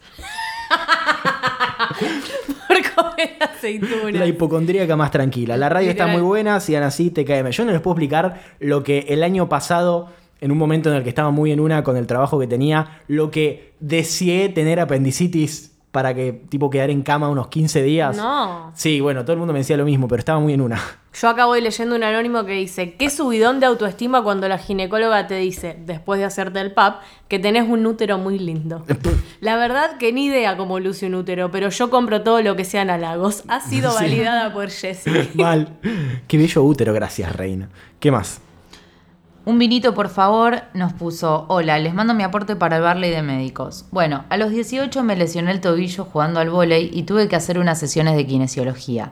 Por comer aceitunas. La hipocondríaca más tranquila. La radio está muy buena, sigan así, TKM. Yo no les puedo explicar lo que el año pasado, en un momento en el que estaba muy en una con el trabajo que tenía, lo que deseé tener apendicitis para que tipo quedar en cama unos 15 días. No. Sí, bueno, todo el mundo me decía lo mismo, pero estaba muy en una. Yo acá voy leyendo un anónimo que dice, qué subidón de autoestima cuando la ginecóloga te dice, después de hacerte el PAP, que tenés un útero muy lindo. La verdad que ni idea cómo luce un útero, pero yo compro todo lo que sean halagos. Ha sido Sí. validada por Jessie. Mal. Qué bello útero, gracias, reina. ¿Qué más? Un vinito, por favor, nos puso, hola, les mando mi aporte para el Barley de médicos. Bueno, a los 18 me lesioné el tobillo jugando al vóley y tuve que hacer unas sesiones de kinesiología.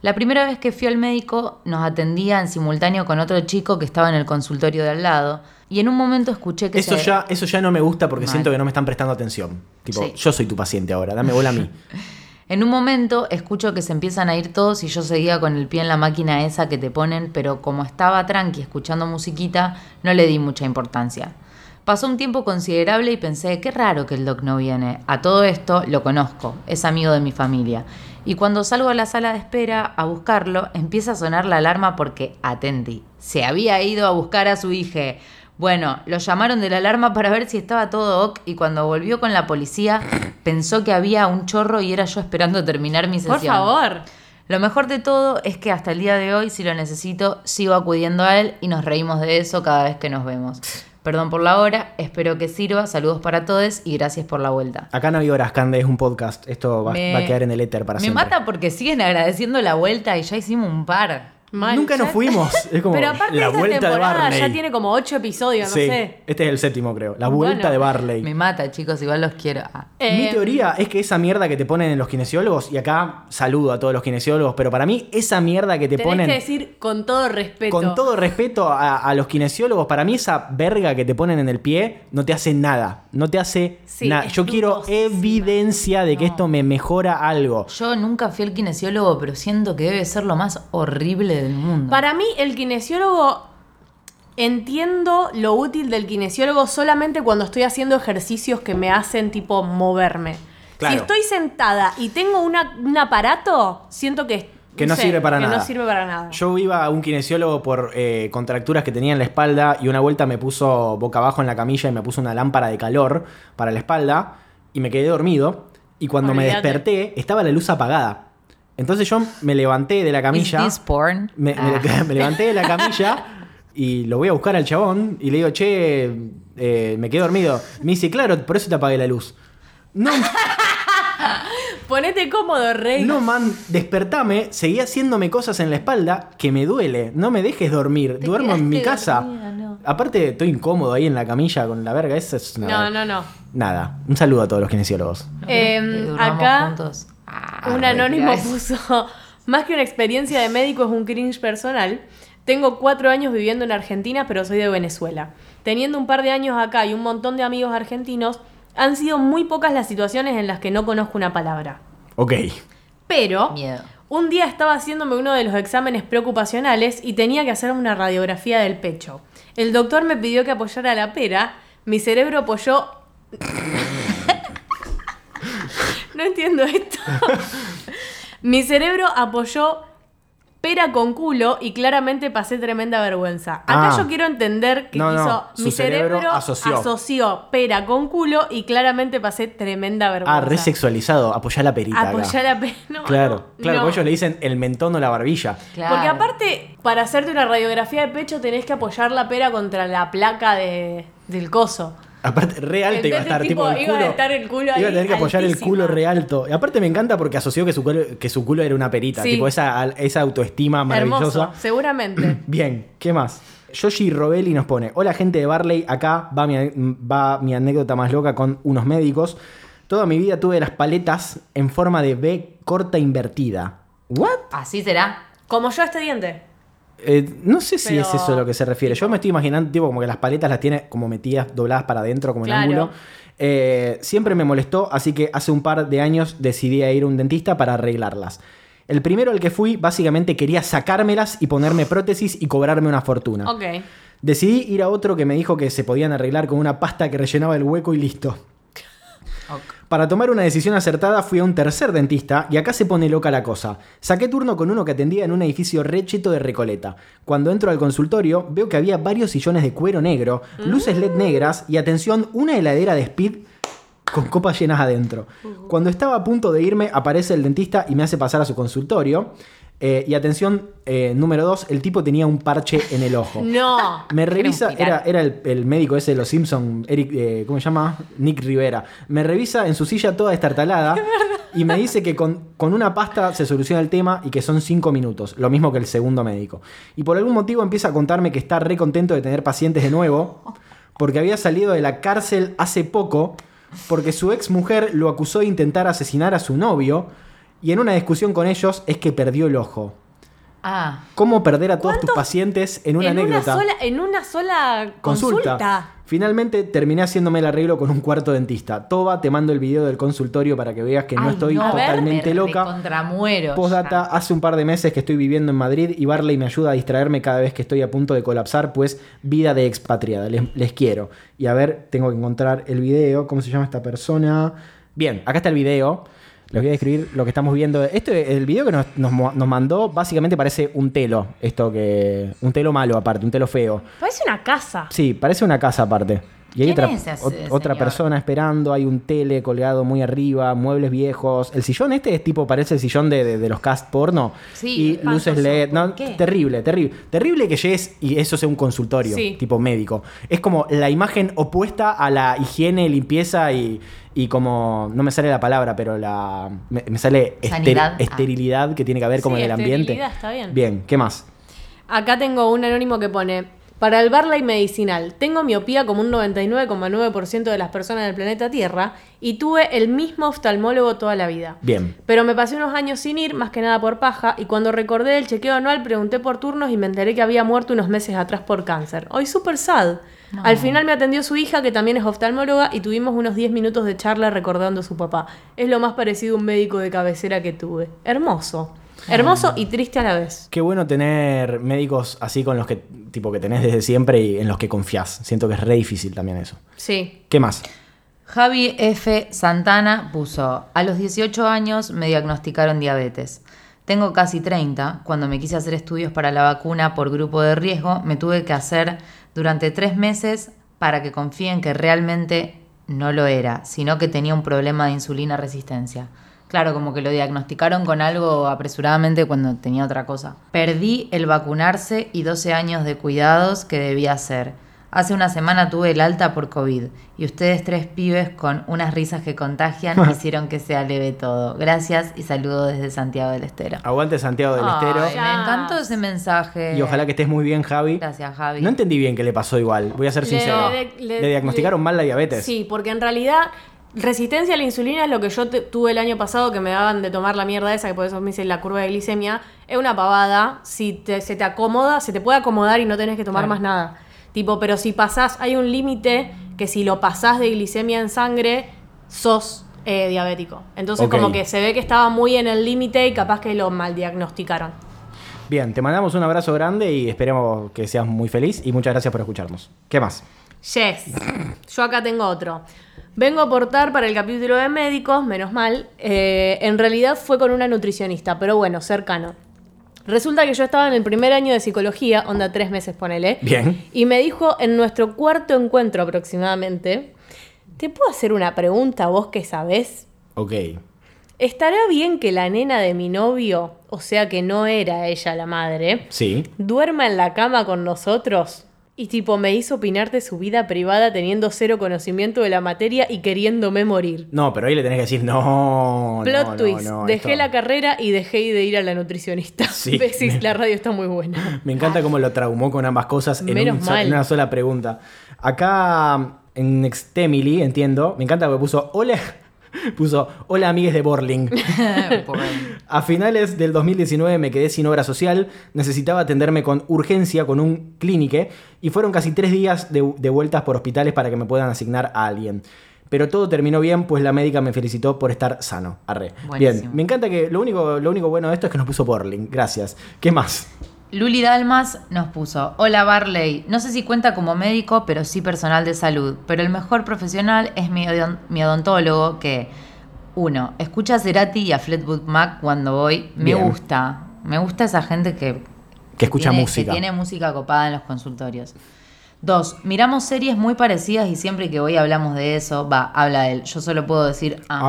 La primera vez que fui al médico nos atendía en simultáneo con otro chico que estaba en el consultorio de al lado y en un momento escuché que Eso se- ya, eso ya no me gusta porque Mal. siento que no me están prestando atención. Tipo, Sí. yo soy tu paciente ahora, dame bola a mí. En un momento escucho que se empiezan a ir todos y yo seguía con el pie en la máquina esa que te ponen, pero como estaba tranqui escuchando musiquita, no le di mucha importancia. Pasó un tiempo considerable y pensé, qué raro que el doc no viene. A todo esto lo conozco, es amigo de mi familia. Y cuando salgo a la sala de espera a buscarlo, empieza a sonar la alarma porque, atenti, se había ido a buscar a su hija. Bueno, lo llamaron de la alarma para ver si estaba todo ok y cuando volvió con la policía pensó que había un chorro y era yo esperando terminar mi sesión. Por favor. Lo mejor de todo es que hasta el día de hoy, si lo necesito, sigo acudiendo a él y nos reímos de eso cada vez que nos vemos. Perdón por la hora, espero que sirva, saludos para todos y gracias por la vuelta. Acá no hay horas, Cande, es un podcast. Esto va, Me- va a quedar en el éter para Me siempre. mata porque siguen agradeciendo la vuelta y ya hicimos un par. Mal. Nunca nos fuimos. Es como Pero aparte la esta vuelta de temporada Barley. ya tiene como ocho episodios, no sí, sé. este es el séptimo, creo. La vuelta Bueno. de Barley. Me mata, chicos, igual los quiero. Ah. Mi Eh, teoría es que esa mierda que te ponen en los kinesiólogos, y acá saludo a todos los kinesiólogos, pero para mí esa mierda que te Tenés ponen, que decir con todo respeto. con todo respeto a, a los kinesiólogos, para mí esa verga que te ponen en el pie no te hace nada. No te hace Sí, nada. Yo quiero evidencia de que No. esto me mejora algo. Yo nunca fui al kinesiólogo, pero siento que debe ser lo más horrible del mundo. Para mí, el kinesiólogo. Entiendo lo útil del kinesiólogo solamente cuando estoy haciendo ejercicios que me hacen tipo moverme. Claro. Si estoy sentada y tengo una- un aparato, siento que Que no sirve para que nada. no sirve para nada. Yo iba a un kinesiólogo por eh, contracturas que tenía en la espalda y una vuelta me puso boca abajo en la camilla y me puso una lámpara de calor para la espalda y me quedé dormido y cuando me desperté estaba la luz apagada. Entonces yo me levanté de la Is camilla, this porn? me, me- Ah. me levanté de la camilla y lo voy a buscar al chabón y le digo, che, eh, me quedé dormido. Me dice, claro, por eso te apagué la luz. No, Ponete cómodo, rey. no, man, despertame, seguí haciéndome cosas en la espalda que me duele. No me dejes dormir, Te duermo en mi casa. dormida, no. Aparte, estoy incómodo ahí en la camilla con la verga. Eso es no, nada. no, no. Nada. Un saludo a todos los kinesiólogos. Eh, Que durmamos acá juntos. Ah, un anónimo puso, más que una experiencia de médico es un cringe personal. Tengo cuatro años viviendo en Argentina, pero soy de Venezuela. Teniendo un par de años acá y un montón de amigos argentinos, han sido muy pocas las situaciones en las que no conozco una palabra. Ok. Pero Miedo. un día estaba haciéndome uno de los exámenes preocupacionales y tenía que hacerme una radiografía del pecho. El doctor me pidió que apoyara la pera, mi cerebro apoyó... no entiendo esto. mi cerebro apoyó pera con culo y claramente pasé tremenda vergüenza. Acá Ah. yo quiero entender que No, no, hizo su mi cerebro cerebro, asoció. asoció. pera con culo y claramente pasé tremenda vergüenza. Ah, resexualizado. Apoyá la perita. acá. Apoyar la pera. no, Claro, no, claro, no. porque ellos le dicen el mentón o la barbilla. Claro. Porque aparte, para hacerte una radiografía de pecho tenés que apoyar la pera contra la placa de, del coso. Aparte, re alto iba a Entonces, estar, tipo, tipo, el iba a estar el culo iba a tener que apoyar el culo re alto. Y aparte me encanta porque asoció que su culo, que su culo era una perita. Sí. Tipo, esa, esa autoestima maravillosa. Hermoso, seguramente. Bien, ¿qué más? Yoshi Robelli nos pone: Hola, gente de Barley. Acá va mi, va mi anécdota más loca con unos médicos. Toda mi vida tuve las paletas en forma de B corta invertida. ¿What? Así será. Como yo este diente. Eh, no sé si Pero, es eso a lo que se refiere. Yo me estoy imaginando, tipo, como que las paletas las tiene como metidas, dobladas para adentro, como Claro. el ángulo. Eh, siempre me molestó, así que hace un par de años decidí a ir a un dentista para arreglarlas. El primero al que fui, básicamente quería sacármelas y ponerme prótesis y cobrarme una fortuna. Ok. Decidí ir a otro que me dijo que se podían arreglar con una pasta que rellenaba el hueco y listo. Para tomar una decisión acertada fui a un tercer dentista y acá se pone loca la cosa. Saqué turno con uno que atendía en un edificio recheto de Recoleta. Cuando entro al consultorio veo que había varios sillones de cuero negro, luces LED negras y atención, una heladera de speed con copas llenas adentro. Cuando estaba a punto de irme aparece el dentista y me hace pasar a su consultorio. Eh, y atención, eh, número dos, el tipo tenía un parche en el ojo. No. Me revisa, era, era el, el médico ese de los Simpsons, Eric, eh, ¿cómo se llama? Nick Rivera. Me revisa en su silla toda estartalada y me dice que con, con una pasta se soluciona el tema y que son cinco minutos, lo mismo que el segundo médico. Y por algún motivo empieza a contarme que está re contento de tener pacientes de nuevo, porque había salido de la cárcel hace poco, porque su ex mujer lo acusó de intentar asesinar a su novio, y en una discusión con ellos es que perdió el ojo. Ah, ¿Cómo perder a todos tus ¿Cuántos- pacientes en una en anécdota? Una sola, en una sola Consulta. consulta. Finalmente terminé haciéndome el arreglo con un cuarto dentista. Toba, te mando el video del consultorio para que veas que no estoy no, totalmente me loca. recontramuero Postdata, hace un par de meses que estoy viviendo en Madrid y Barley me ayuda a distraerme cada vez que estoy a punto de colapsar, pues vida de expatriada, les, les quiero. Y a ver, tengo que encontrar el video, ¿cómo se llama esta persona? Bien, acá está el video. Les voy a describir lo que estamos viendo. Este, el video que nos, nos nos mandó básicamente parece un telo. Esto que. Un telo malo aparte, un telo feo. Parece una casa. Sí, parece una casa aparte. Y hay ¿Quién otra, ese otra persona esperando, hay un tele colgado muy arriba, muebles viejos. El sillón este es tipo, parece el sillón de, de- de los cast porno. Sí, y luces LED. No, terrible, terrible. Terrible que llegues y eso sea un consultorio, Sí. tipo médico. Es como la imagen opuesta a la higiene, limpieza y, y como, no me sale la palabra, pero la me, me sale ester-. Ah. esterilidad que tiene que ver como Sí, en el ambiente. está bien. Bien, ¿qué más? Acá tengo un anónimo que pone, para el Barley medicinal, tengo miopía como un 99,9% de las personas del planeta Tierra y tuve el mismo oftalmólogo toda la vida. Bien. Pero me pasé unos años sin ir, más que nada por paja, y cuando recordé el chequeo anual pregunté por turnos y me enteré que había muerto unos meses atrás por cáncer. Hoy súper sad. No. Al final me atendió su hija, que también es oftalmóloga, y tuvimos unos 10 minutos de charla recordando a su papá. Es lo más parecido a un médico de cabecera que tuve. Hermoso. Hermoso y triste a la vez. Qué bueno tener médicos así con los que tipo que tenés desde siempre y en los que confías. Siento que es re difícil también eso. Sí. ¿Qué más? Javi F. Santana puso, a los 18 años me diagnosticaron diabetes. Tengo casi 30. Cuando me quise hacer estudios para la vacuna por grupo de riesgo, me tuve que hacer durante tres meses para que confíen que realmente no lo era, sino que tenía un problema de insulina resistencia. Claro, como que lo diagnosticaron con algo apresuradamente cuando tenía otra cosa. Perdí el vacunarse y 12 años de cuidados que debía hacer. Hace una semana tuve el alta por COVID y ustedes tres pibes con unas risas que contagian hicieron que sea leve todo. Gracias y saludo desde Santiago del Estero. Aguante Santiago del Estero. Ay, me encantó ese mensaje. Y ojalá que estés muy bien, Javi. Gracias, Javi. No entendí bien qué le pasó igual, voy a ser sincero. le- Le, le- diagnosticaron le- mal la diabetes. Sí, porque en realidad resistencia a la insulina es lo que yo tuve el año pasado que me daban de tomar la mierda esa, que por eso me hice la curva de glicemia. Es una pavada. Si te- se te acomoda, se te puede acomodar y no tenés que tomar Claro. más nada. Tipo, pero si pasás, hay un límite que si lo pasás de glicemia en sangre, sos eh, diabético. Entonces como que se ve que estaba muy en el límite y capaz que lo mal diagnosticaron. Bien, te mandamos un abrazo grande y esperemos que seas muy feliz y muchas gracias por escucharnos. ¿Qué más? Yes. Yo acá tengo otro. Vengo a aportar para el capítulo de médicos, menos mal. Eh, en realidad fue con una nutricionista, pero bueno, cercano. Resulta que yo estaba en el primer año de psicología, onda tres meses, ponele. Bien. Y me dijo en nuestro cuarto encuentro aproximadamente, ¿te puedo hacer una pregunta vos que sabés? Ok. ¿Estará bien que la nena de mi novio, o sea que no era ella la madre, Sí. duerma en la cama con nosotros. Y tipo, me hizo opinar de su vida privada teniendo cero conocimiento de la materia y queriéndome morir. No, pero ahí le tenés que decir, no. Plot no, twist. no, dejé esto- la carrera y dejé de ir a la nutricionista. Sí. La radio está muy buena. Me encanta cómo lo traumó con ambas cosas en, Menos un mal. en una sola pregunta. Acá en Nextemily, entiendo, me encanta porque puso hola, puso hola amigues de Borling. A finales del 2019 me quedé sin obra social, necesitaba atenderme con urgencia con un clínique y fueron casi tres días de, de vueltas por hospitales para que me puedan asignar a alguien. Pero todo terminó bien, pues la médica me felicitó por estar sano. Arre. Buenísimo. Bien, me encanta que lo único, lo único bueno de esto es que nos puso Borling. Gracias. ¿Qué más? Luli Dalmas nos puso, hola Barley, no sé si cuenta como médico, pero sí personal de salud, pero el mejor profesional es mi, odon- mi odontólogo que, uno, escucha a Cerati y a Fleetwood Mac cuando voy, me Bien. gusta, me gusta esa gente que, Que escucha tiene, música. que tiene música copada en los consultorios. Dos, miramos series muy parecidas y siempre que voy hablamos de eso, va, habla él, yo solo puedo decir, ajá.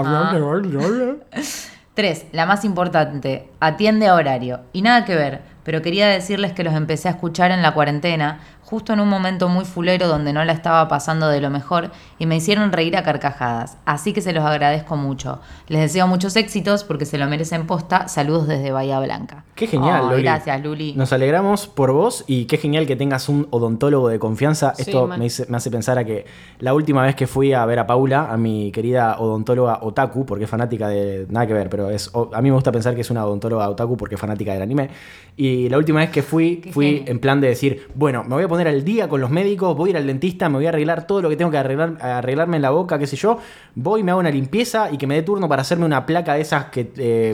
Tres, la más importante, atiende a horario. Y nada que ver, pero quería decirles que los empecé a escuchar en la cuarentena, justo en un momento muy fulero donde no la estaba pasando de lo mejor y me hicieron reír a carcajadas. Así que se los agradezco mucho. Les deseo muchos éxitos porque se lo merecen posta. Saludos desde Bahía Blanca. Qué genial, Luli. Gracias, Luli. Nos alegramos por vos y qué genial que tengas un odontólogo de confianza. Sí, Esto me, hice- me hace pensar a que la última vez que fui a ver a Paula, a mi querida odontóloga otaku, porque es fanática de... Nada que ver, pero es a mí me gusta pensar que es una odontóloga otaku porque es fanática del anime. Y la última vez que fui, Qué fui en plan de decir, bueno, me voy a poner al día con los médicos, voy a ir al dentista, me voy a arreglar todo lo que tengo que arreglar, arreglarme en la boca, qué sé yo. Voy, me hago una limpieza y que me dé turno para hacerme una placa de esas que... eh.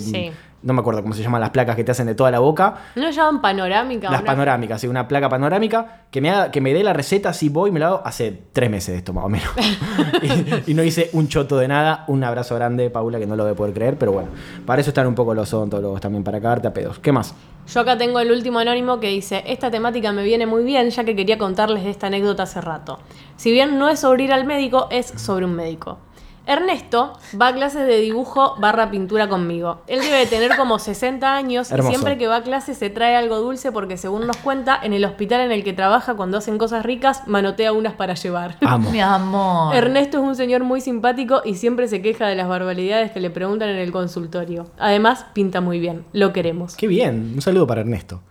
No me acuerdo cómo se llaman las placas que te hacen de toda la boca. ¿No llaman panorámica? Las Una- panorámicas, sí, una placa panorámica que me, haga, que me dé la receta, si voy, me la hago hace tres meses de esto más o menos. y, y no hice un choto de nada. Un abrazo grande, Paula, que no lo debe poder creer, pero bueno, para eso están un poco los odontólogos también, para cagarte a pedos. ¿Qué más? Yo acá tengo el último anónimo que dice, esta temática me viene muy bien ya que quería contarles esta anécdota hace rato. Si bien no es sobre ir al médico, es sobre un médico. Ernesto va a clases de dibujo barra pintura conmigo. Él debe de tener como 60 años Hermoso. y siempre que va a clase se trae algo dulce porque según nos cuenta, en el hospital en el que trabaja cuando hacen cosas ricas, manotea unas para llevar. Amo. Mi amor. Ernesto es un señor muy simpático y siempre se queja de las barbaridades que le preguntan en el consultorio. Además, pinta muy bien. Lo queremos. Qué bien, un saludo para Ernesto.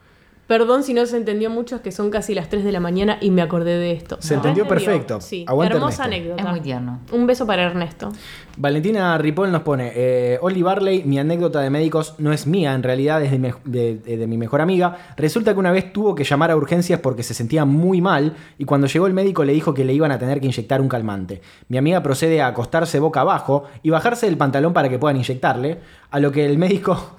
Perdón si no se entendió mucho, es que son casi las 3 de la mañana y me acordé de esto. Se entendió perfecto. Sí, Aguante, hermosa Ernesto. anécdota. Es muy tierno. Un beso para Ernesto. Valentina Ripoll nos pone, eh, Oli Barley, mi anécdota de médicos no es mía, en realidad es de, me- de- de- de mi mejor amiga. Resulta que una vez tuvo que llamar a urgencias porque se sentía muy mal y cuando llegó el médico le dijo que le iban a tener que inyectar un calmante. Mi amiga procede a acostarse boca abajo y bajarse del pantalón para que puedan inyectarle, a lo que el médico...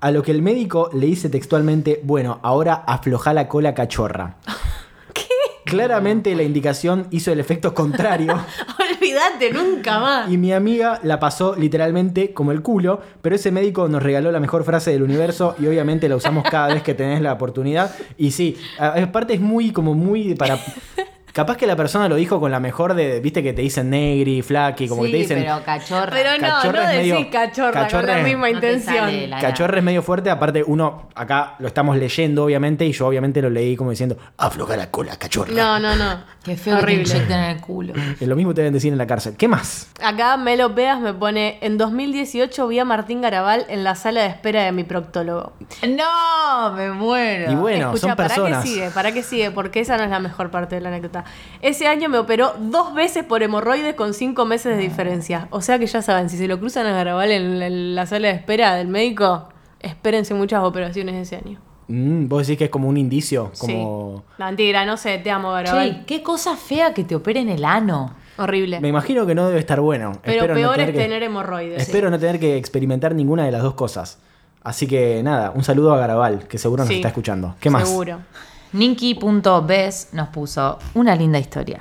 A lo que el médico le dice textualmente, bueno, ahora afloja la cola cachorra. Claramente la indicación hizo el efecto contrario. Olvídate, nunca más. Y mi amiga la pasó literalmente como el culo, pero ese médico nos regaló la mejor frase del universo y obviamente la usamos cada vez que tenés la oportunidad. Y sí, aparte es muy, como muy para... Capaz que la persona lo dijo con la mejor de, viste que te dicen negri, flaqui, como que te dicen... pero cachorra. Pero no, Cachorra no es decís medio- cachorra, con la misma No intención. la- Cachorra es medio fuerte, aparte uno, acá lo estamos leyendo obviamente, y yo obviamente lo leí como diciendo, afloja la cola, cachorra. No, no, no. Qué feo que te Horrible. inyecten en el culo. Es lo mismo te deben decir en la cárcel. ¿Qué más? Acá Melo Peas me pone, en 2018 vi a Martín Garabal en la sala de espera de mi proctólogo. No, me muero. Y bueno, Escucha, son ¿para personas. qué sigue? ¿Para qué sigue? Porque esa no es la mejor parte de la anécdota. Ese año me operó dos veces por hemorroides con cinco meses de diferencia. O sea que ya saben, si se lo cruzan a Garabal en, la sala de espera del médico, espérense muchas operaciones ese año. Mm, Vos decís que es como un indicio, como... Sí. Mentira, no sé, te amo, Garabal. Che, qué cosa fea que te operen el ano. Horrible. Me imagino que no debe estar bueno. Pero Espero no peor es que- tener hemorroides. Espero no tener que experimentar ninguna de las dos cosas. Así que nada, un saludo a Garabal, que seguro nos Sí, está escuchando. ¿Qué más? Seguro. Ninky.bes nos puso una linda historia.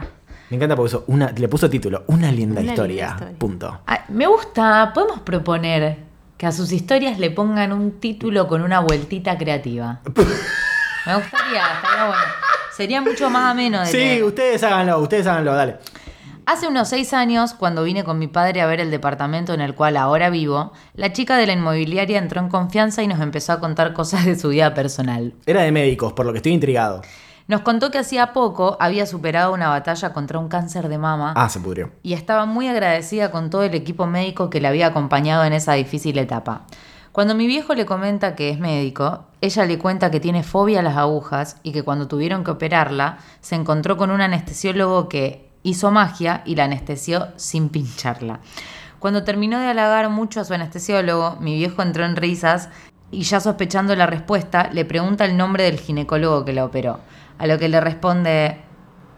Me encanta porque una, le puso título, una linda, Una historia, linda historia. Punto. Ay, me gusta, podemos proponer que a sus historias le pongan un título con una vueltita creativa. Me gustaría, estaría bueno. Sería mucho más ameno de Sí, leer. ustedes háganlo, ustedes háganlo, dale. Hace unos seis años, cuando vine con mi padre a ver el departamento en el cual ahora vivo, la chica de la inmobiliaria entró en confianza y nos empezó a contar cosas de su vida personal. Era de médicos, por lo que estoy intrigado. Nos contó que hacía poco había superado una batalla contra un cáncer de mama Ah, se pudrió. y estaba muy agradecida con todo el equipo médico que la había acompañado en esa difícil etapa. Cuando mi viejo le comenta que es médico, ella le cuenta que tiene fobia a las agujas y que cuando tuvieron que operarla, se encontró con un anestesiólogo que hizo magia y la anestesió sin pincharla. Cuando terminó de halagar mucho a su anestesiólogo, mi viejo entró en risas y ya sospechando la respuesta, le pregunta el nombre del ginecólogo que la operó, a lo que le responde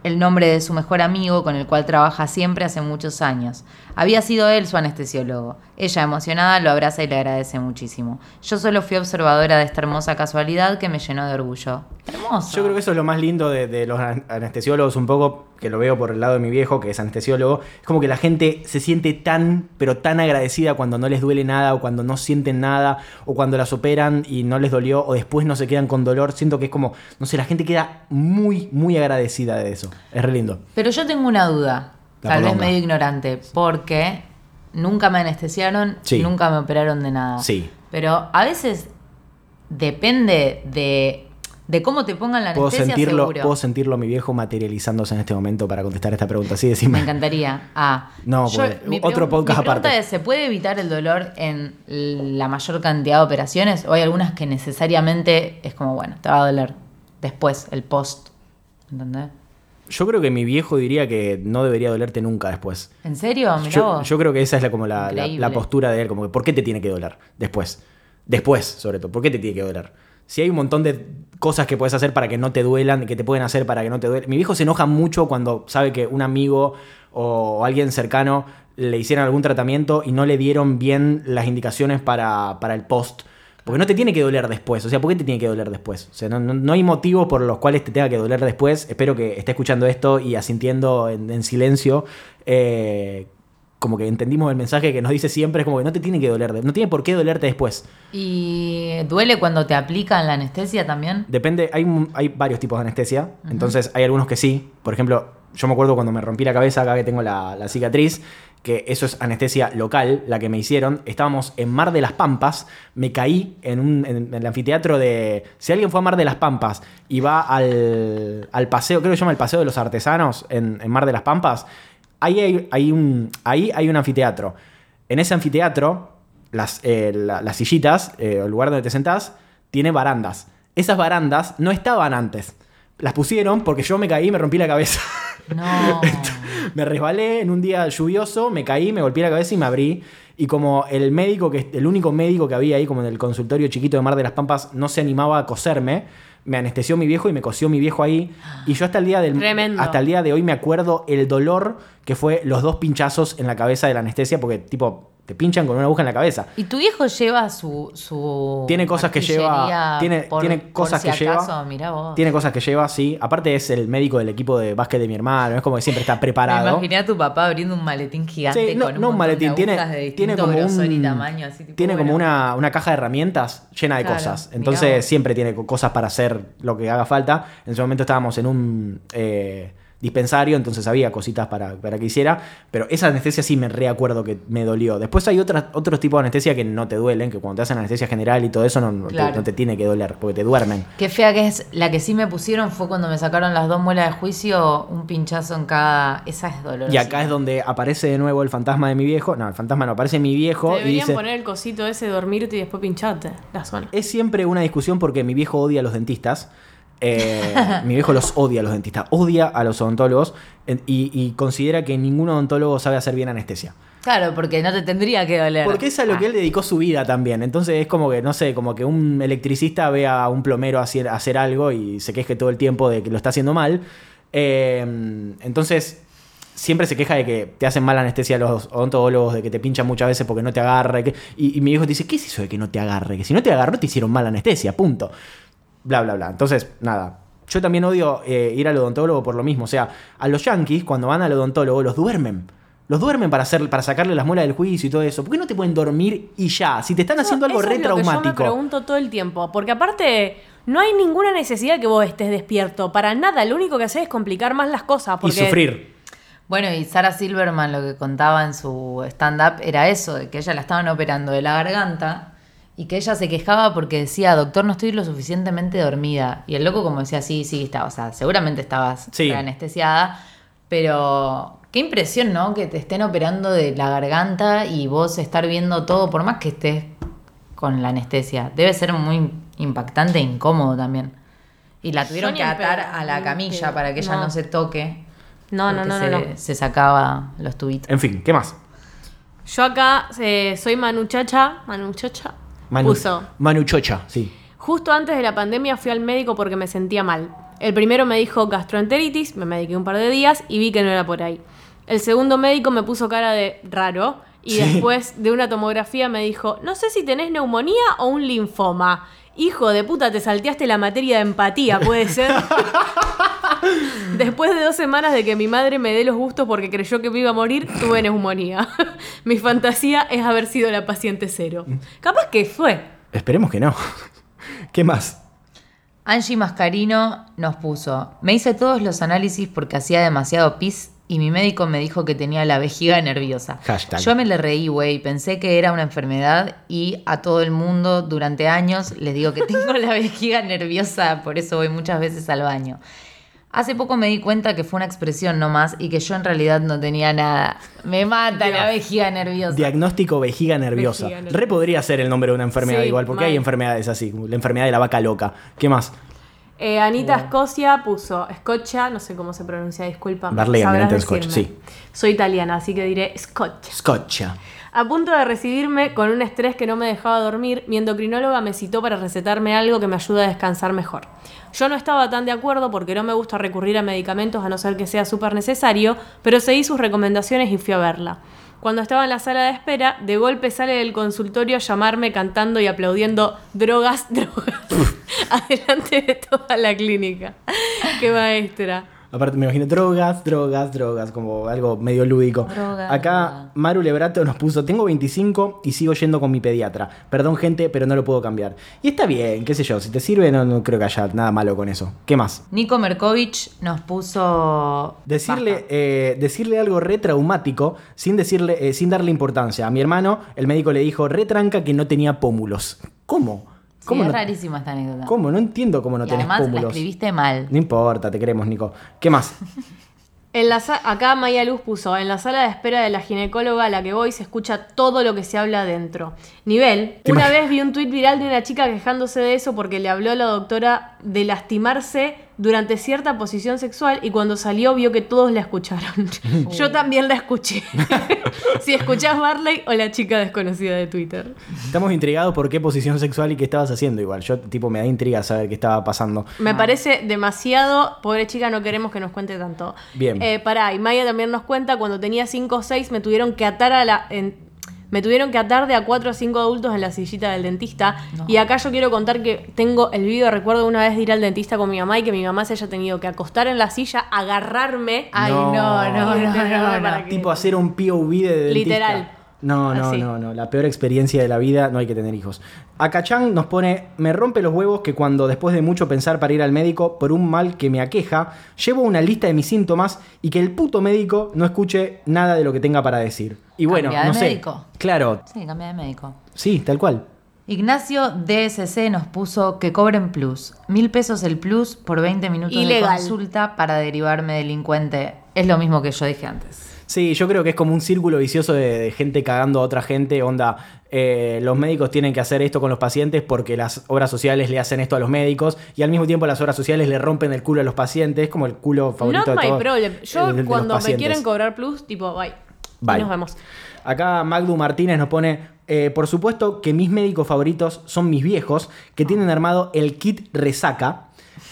el nombre de su mejor amigo con el cual trabaja siempre hace muchos años. Había sido él su anestesiólogo. Ella, emocionada, lo abraza y le agradece muchísimo. Yo solo fui observadora de esta hermosa casualidad que me llenó de orgullo. Hermoso. Yo creo que eso es lo más lindo de, de los an- anestesiólogos, un poco, que lo veo por el lado de mi viejo, que es anestesiólogo. Es como que la gente se siente tan, pero tan agradecida cuando no les duele nada, o cuando no sienten nada, o cuando las operan y no les dolió, o después no se quedan con dolor. Siento que es como, no sé, la gente queda muy, muy agradecida de eso. Es re lindo. Pero yo tengo una duda, La tal vez medio ignorante, porque nunca me anestesiaron, Sí. nunca me operaron de nada. Sí. Pero a veces depende de, de cómo te pongan la Puedo anestesia, sentirlo, seguro. puedo sentirlo a mi viejo materializándose en este momento para contestar esta pregunta. Sí, Me decime. encantaría. Ah, No, yo- mi otro podcast mi pregunta aparte. es, ¿se puede evitar el dolor en la mayor cantidad de operaciones? ¿O hay algunas que necesariamente es como, bueno, te va a doler después, el post? ¿Entendés? Yo creo que mi viejo diría que no debería dolerte nunca después. ¿En serio? Mirá Yo, vos. yo creo que esa es la, como la, la- postura de él, como que ¿por qué te tiene que doler después? Después, sobre todo, ¿por qué te tiene que doler? Si hay un montón de cosas que puedes hacer para que no te duelan, que te pueden hacer para que no te duelen. Mi viejo se enoja mucho cuando sabe que un amigo o alguien cercano le hicieron algún tratamiento y no le dieron bien las indicaciones para, para el post. Porque no te tiene que doler después. O sea, ¿por qué te tiene que doler después? O sea, no, no- no hay motivo por los cuales te tenga que doler después. Espero que esté escuchando esto y asintiendo en, en silencio. eh, como que entendimos el mensaje que nos dice siempre. Es como que no te tiene que doler. No tiene por qué dolerte después. ¿Y duele cuando te aplican la anestesia también? Depende, hay, hay varios tipos de anestesia. Entonces hay algunos que sí. Por ejemplo, yo me acuerdo cuando me rompí la cabeza, acá que tengo la, la cicatriz, que eso es anestesia local, la que me hicieron. Estábamos en Mar de las Pampas, me caí en, un, en, el anfiteatro de... Si alguien fue a Mar de las Pampas y va al, al paseo, creo que se llama el Paseo de los Artesanos en, en Mar de las Pampas, ahí hay, hay un, ahí hay un anfiteatro. En ese anfiteatro, las, eh, la- las sillitas, eh, el lugar donde te sentás, tiene barandas. Esas barandas no estaban antes. Las pusieron porque yo me caí y me rompí la cabeza. No. me resbalé en un día lluvioso, me caí, me golpeé la cabeza y me abrí. Y como el médico, que el único médico que había ahí, como en el consultorio chiquito de Mar de las Pampas, no se animaba a coserme, me anestesió mi viejo y me cosió mi viejo ahí. Y yo hasta el día del Tremendo. hasta el día de hoy me acuerdo el dolor que fue los dos pinchazos en la cabeza de la anestesia, porque tipo te pinchan con una aguja en la cabeza. ¿Y tu viejo lleva su. su Tiene cosas que lleva. Tiene, por- tiene por cosas si que acaso? lleva. Vos. Tiene cosas que lleva, sí. Aparte es el médico del equipo de básquet de mi hermano. Es como que siempre está Me preparado. imaginé a tu papá abriendo un maletín gigante Sí, no, con un no un maletín, tiene, de tiene como grosor un, y tamaño, así, tipo, tiene como una, una caja de herramientas llena de Claro, cosas. Entonces siempre tiene co- cosas para hacer lo que haga falta. En ese momento estábamos en un eh, dispensario, entonces había cositas para, para que hiciera. Pero esa anestesia sí me reacuerdo que me dolió. Después hay otras, otros tipos de anestesia que no te duelen, que cuando te hacen anestesia general y todo eso no, te- Claro. no te tiene que doler, porque te duermen. Qué fea que es. La que sí me pusieron fue cuando me sacaron las dos muelas de juicio, un pinchazo en cada. Esa es dolorosa. Y acá es donde aparece de nuevo el fantasma de mi viejo. No, el fantasma no, aparece mi viejo Te y deberían dice... poner el cosito ese, dormirte y después pincharte la zona. Es siempre una discusión porque mi viejo odia a los dentistas. Eh, mi viejo los odia a los dentistas, odia a los odontólogos en- y, y considera que ningún odontólogo sabe hacer bien anestesia. Claro, porque no te tendría que doler. Porque es a lo que él dedicó su vida también. Entonces es como que, no sé, como que un electricista ve a un plomero hacer, hacer algo y se queje todo el tiempo de que lo está haciendo mal. Eh, entonces siempre se queja de que te hacen mal anestesia los odontólogos, de que te pinchan muchas veces porque no te agarra. que- y, y mi viejo te dice, ¿qué es eso de que no te agarre? Que si no te agarró te hicieron mal anestesia, punto. Bla, bla, bla. Entonces, nada. Yo también odio eh, ir al odontólogo por lo mismo. O sea, a los yankees, cuando van al odontólogo, los duermen. Los duermen para, hacer, para sacarle las muelas del juicio y todo eso. ¿Por qué no te pueden dormir y ya? Si te están haciendo algo Eso re es lo que yo me traumático. pregunto todo el tiempo. Porque aparte, no hay ninguna necesidad que vos estés despierto. Para nada. Lo único que haces es complicar más las cosas. Y Porque sufrir. Bueno, y Sarah Silverman lo que contaba en su stand-up era eso, de que ella la estaban operando de la garganta y que ella se quejaba porque decía, doctor, no estoy lo suficientemente dormida. Y el loco como decía, sí, sí, estaba, o sea, seguramente estabas Sí. anestesiada, pero qué impresión, ¿no? Que te estén operando de la garganta y vos estar viendo todo, por más que estés con la anestesia. Debe ser muy impactante e incómodo también. Y la tuvieron que atar a la camilla para que ella no se toque. No, no, porque no, no, se, no. se sacaba los tubitos. En fin, ¿qué más? Yo acá eh, soy Manuchacha. Manuchacha. Manu, Puso. Manu Chocha, sí. Justo antes de la pandemia fui al médico porque me sentía mal. El primero me dijo gastroenteritis, me mediqué un par de días y vi que no era por ahí. El segundo médico me puso cara de raro y Sí. después de una tomografía me dijo, no sé si tenés neumonía o un linfoma. Hijo de puta, te salteaste la materia de empatía, puede ser. Después de dos semanas de que mi madre me dé los gustos porque creyó que me iba a morir, tuve neumonía. mi fantasía es haber sido la paciente cero. Capaz que fue. Esperemos que no. ¿Qué más? Angie Mascarino nos puso, me hice todos los análisis porque hacía demasiado pis y mi médico me dijo que tenía la vejiga nerviosa. Hashtag. Yo me le reí, güey, pensé que era una enfermedad y a todo el mundo durante años les digo que tengo la vejiga nerviosa, por eso voy muchas veces al baño. Hace poco me di cuenta que fue una expresión nomás y que yo en realidad no tenía nada. Me mata la vejiga nerviosa. Diagnóstico vejiga nerviosa. Vejiga nerviosa. Re podría ser el nombre de una enfermedad Sí, igual, porque mal. hay enfermedades así, como la enfermedad de la vaca loca. ¿Qué más? Eh, Anita Escocia puso Scotcha, no sé cómo se pronuncia, disculpa. Darle eminente Scotch, sí. Soy italiana, así que diré Scotcha. Scotcha. A punto de recibirme con un estrés que no me dejaba dormir, mi endocrinóloga me citó para recetarme algo que me ayude a descansar mejor. Yo no estaba tan de acuerdo porque no me gusta recurrir a medicamentos a no ser que sea súper necesario, pero seguí sus recomendaciones y fui a verla. Cuando estaba en la sala de espera, de golpe sale del consultorio a llamarme cantando y aplaudiendo drogas, drogas, adelante de toda la clínica. ¡Qué maestra! Aparte, me imagino drogas, drogas, drogas, como algo medio lúdico. Droga, Acá droga. Maru Lebrato nos puso, tengo 25 y sigo yendo con mi pediatra. Perdón gente, pero no lo puedo cambiar. Y está bien, qué sé yo, si te sirve no, no creo que haya nada malo con eso. ¿Qué más? Nico Merkovich nos puso... Decirle, eh, decirle algo re traumático sin, decirle, eh, sin darle importancia. A mi hermano, el médico le dijo re tranca que no tenía pómulos. ¿Cómo? Sí, ¿Cómo, es rarísima esta anécdota. ¿Cómo? No entiendo cómo no y tenés además la pómulos. escribiste mal. No importa, te queremos, Nico. ¿Qué más? En la acá Maya Luz puso, en la sala de espera de la ginecóloga a la que voy se escucha todo lo que se habla adentro. Nivel, ¿Te una vez vi un tuit viral de una chica quejándose de eso porque le habló a la doctora de lastimarse durante cierta posición sexual y cuando salió vio que todos la escucharon. Yo también la escuché. si escuchás Barley o la chica desconocida de Twitter. Estamos intrigados por qué posición sexual y qué estabas haciendo igual. Yo, tipo, me da intriga saber qué estaba pasando. Me parece demasiado. Pobre chica, no queremos que nos cuente tanto. Bien. Eh, pará, y Maya también nos cuenta, cuando tenía 5 o 6 me tuvieron que atar a la. en- Me tuvieron que atar de a cuatro a cinco adultos en la sillita del dentista. No. Y acá yo quiero contar que tengo el video recuerdo una vez de ir al dentista con mi mamá y que mi mamá se haya tenido que acostar en la silla, agarrarme. Ay, No. no, no, no, no, no. Para que- Tipo hacer un POV de dentista. Literal. No, no, Así. no, no. La peor experiencia de la vida, no hay que tener hijos. Akachan nos pone, me rompe los huevos que cuando después de mucho pensar para ir al médico por un mal que me aqueja, llevo una lista de mis síntomas y que el puto médico no escuche nada de lo que tenga para decir. Y bueno, Cambia de no sé. médico. Claro, Sí, cambia de médico. sí, tal cual. Ignacio DSC nos puso que cobren plus. Mil pesos el plus por 20 minutos Ilegal. de consulta para derivarme delincuente. Es lo mismo que yo dije antes. Sí, yo creo que es como un círculo vicioso de, de gente cagando a otra gente. Onda, eh, los médicos tienen que hacer esto con los pacientes porque las obras sociales le hacen esto a los médicos y al mismo tiempo las obras sociales le rompen el culo a los pacientes. Es como el culo favorito Not de my todos. problem. Yo el de los cuando me quieren cobrar plus, tipo, bye. Bye. Y nos vemos. Acá Magdu Martínez nos pone, eh, por supuesto que mis médicos favoritos son mis viejos, que tienen armado el kit resaca.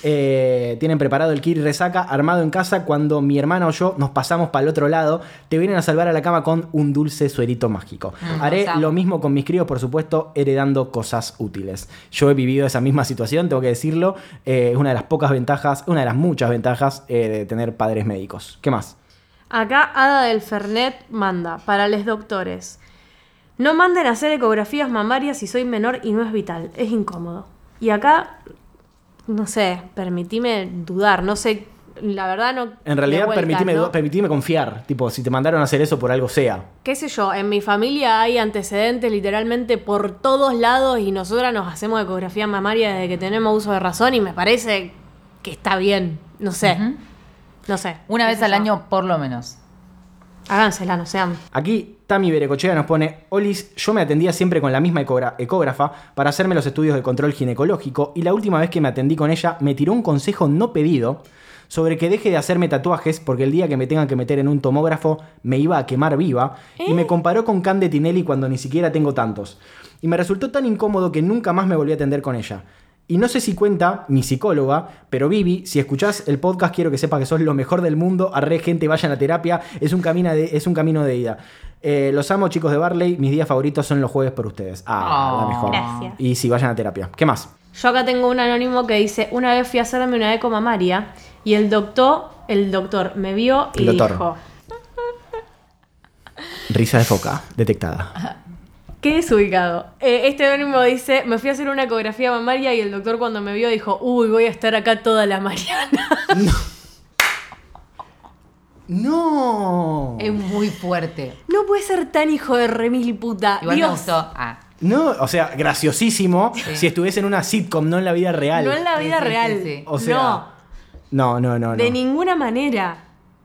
Eh, tienen preparado el kit resaca armado en casa cuando mi hermana o yo nos pasamos para el otro lado. Te vienen a salvar a la cama con un dulce suerito mágico. Mm, Haré lo mismo con mis críos, por supuesto, heredando cosas útiles. Yo he vivido esa misma situación, tengo que decirlo. Eh, es una de las pocas ventajas, una de las muchas ventajas eh, de tener padres médicos. ¿Qué más? Acá Ada del Fernet manda para los doctores. No manden a hacer ecografías mamarias si soy menor y no es vital. Es incómodo. Y acá, no sé, permitime dudar. No sé, la verdad no... En realidad, vuelta, permitime, ¿no? permitime confiar. Tipo, si te mandaron a hacer eso por algo sea. qué sé yo, en mi familia hay antecedentes literalmente por todos lados y nosotras nos hacemos ecografía mamaria desde que tenemos uso de razón y me parece que está bien. No sé, no sé. Una vez al yo. año, por lo menos. Hágansela, no sean. Aquí Tami Berecochea nos pone, Olis, yo me atendía siempre con la misma ecógrafa para hacerme los estudios de control ginecológico y la última vez que me atendí con ella me tiró un consejo no pedido sobre que deje de hacerme tatuajes porque el día que me tengan que meter en un tomógrafo me iba a quemar viva y me comparó con Cande Tinelli cuando ni siquiera tengo tantos. Y me resultó tan incómodo que nunca más me volví a atender con ella. Y no sé si cuenta mi psicóloga, pero Vivi, si escuchás el podcast, quiero que sepa que sos lo mejor del mundo. Arre, gente, vayan a terapia. Es un camino de, es un camino de ida. Eh, los amo, chicos de Barley. Mis días favoritos son los jueves por ustedes. Ah, la Oh. mejor. Gracias. Y si vayan a terapia. ¿Qué más? Yo acá tengo un anónimo que dice, una vez fui a hacerme una eco mamaria y el doctor, el doctor me vio y dijo, Risa de foca, detectada. qué desubicado. Eh, este anónimo dice, me fui a hacer una ecografía mamaria y el doctor cuando me vio dijo, uy, voy a estar acá toda la mañana. ¡No! Es muy fuerte. no puede ser tan hijo de remil puta. Igual me Dios. gustó. Ah. No, o sea, graciosísimo si estuviese en una sitcom, no en la vida real. No en la Sí, vida sí, sí, real. sí. O sea, no, no, no. no. De ninguna manera.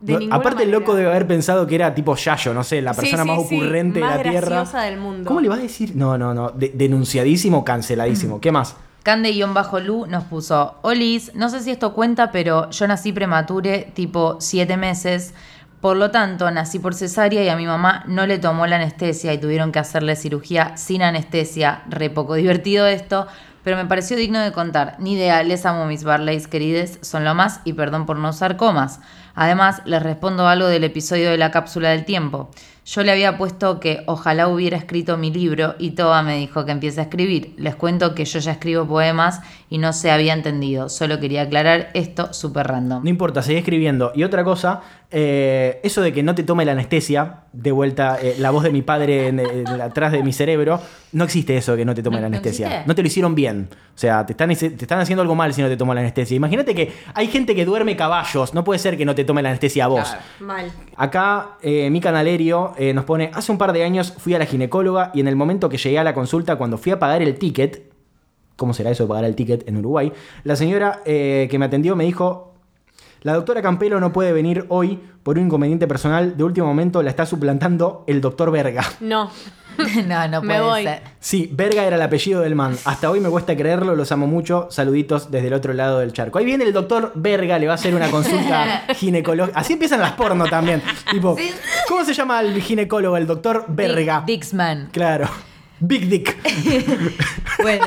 De No, ninguna aparte el loco debe haber pensado que era tipo Yayo, no sé, la persona sí, más sí, ocurrente más de la Tierra. graciosa del mundo. ¿Cómo le vas a decir? No, no, no. De- denunciadísimo, Mm. canceladísimo. ¿Qué más? Cande-Lu nos puso, Olis, no sé si esto cuenta, pero yo nací premature, tipo 7 meses. Por lo tanto, nací por cesárea y a mi mamá no le tomó la anestesia y tuvieron que hacerle cirugía sin anestesia. Re poco divertido esto, pero me pareció digno de contar. Ni idea, les amo mis Barleys querides, son lo más y perdón por no usar comas. Además, les respondo algo del episodio de la cápsula del tiempo. Yo le había puesto que ojalá hubiera escrito mi libro y Toba me dijo que empiece a escribir. Les cuento que yo ya escribo poemas y no se había entendido. Solo quería aclarar esto súper random. No importa, seguí escribiendo. Y otra cosa, eh, eso de que no te tome la anestesia, de vuelta, eh, la voz de mi padre en- en- atrás de mi cerebro, no existe eso de que no te tome No- la anestesia. No te lo hicieron bien. O sea, te están, te están haciendo algo mal si no te toman la anestesia. Imagínate que hay gente que duerme caballos. No puede ser que no te tome la anestesia a vos. Claro. Mal. Acá eh, mi canalerio eh, nos pone, hace un par de años fui a la ginecóloga y en el momento que llegué a la consulta, cuando fui a pagar el ticket, ¿cómo será eso de pagar el ticket en Uruguay? La señora eh, que me atendió me dijo, la doctora Campelo no puede venir hoy por un inconveniente personal, de último momento la está suplantando el doctor Verga. No. no, no Me puede voy. ser. Sí, Verga era el apellido del man. Hasta hoy me cuesta creerlo, los amo mucho. Saluditos desde el otro lado del charco. Ahí viene el doctor Verga, le va a hacer una consulta ginecológica. Así empiezan las porno también. Tipo, Sí. ¿cómo se llama el ginecólogo? El doctor Verga. Dixman. Claro. Big Dick. Bueno,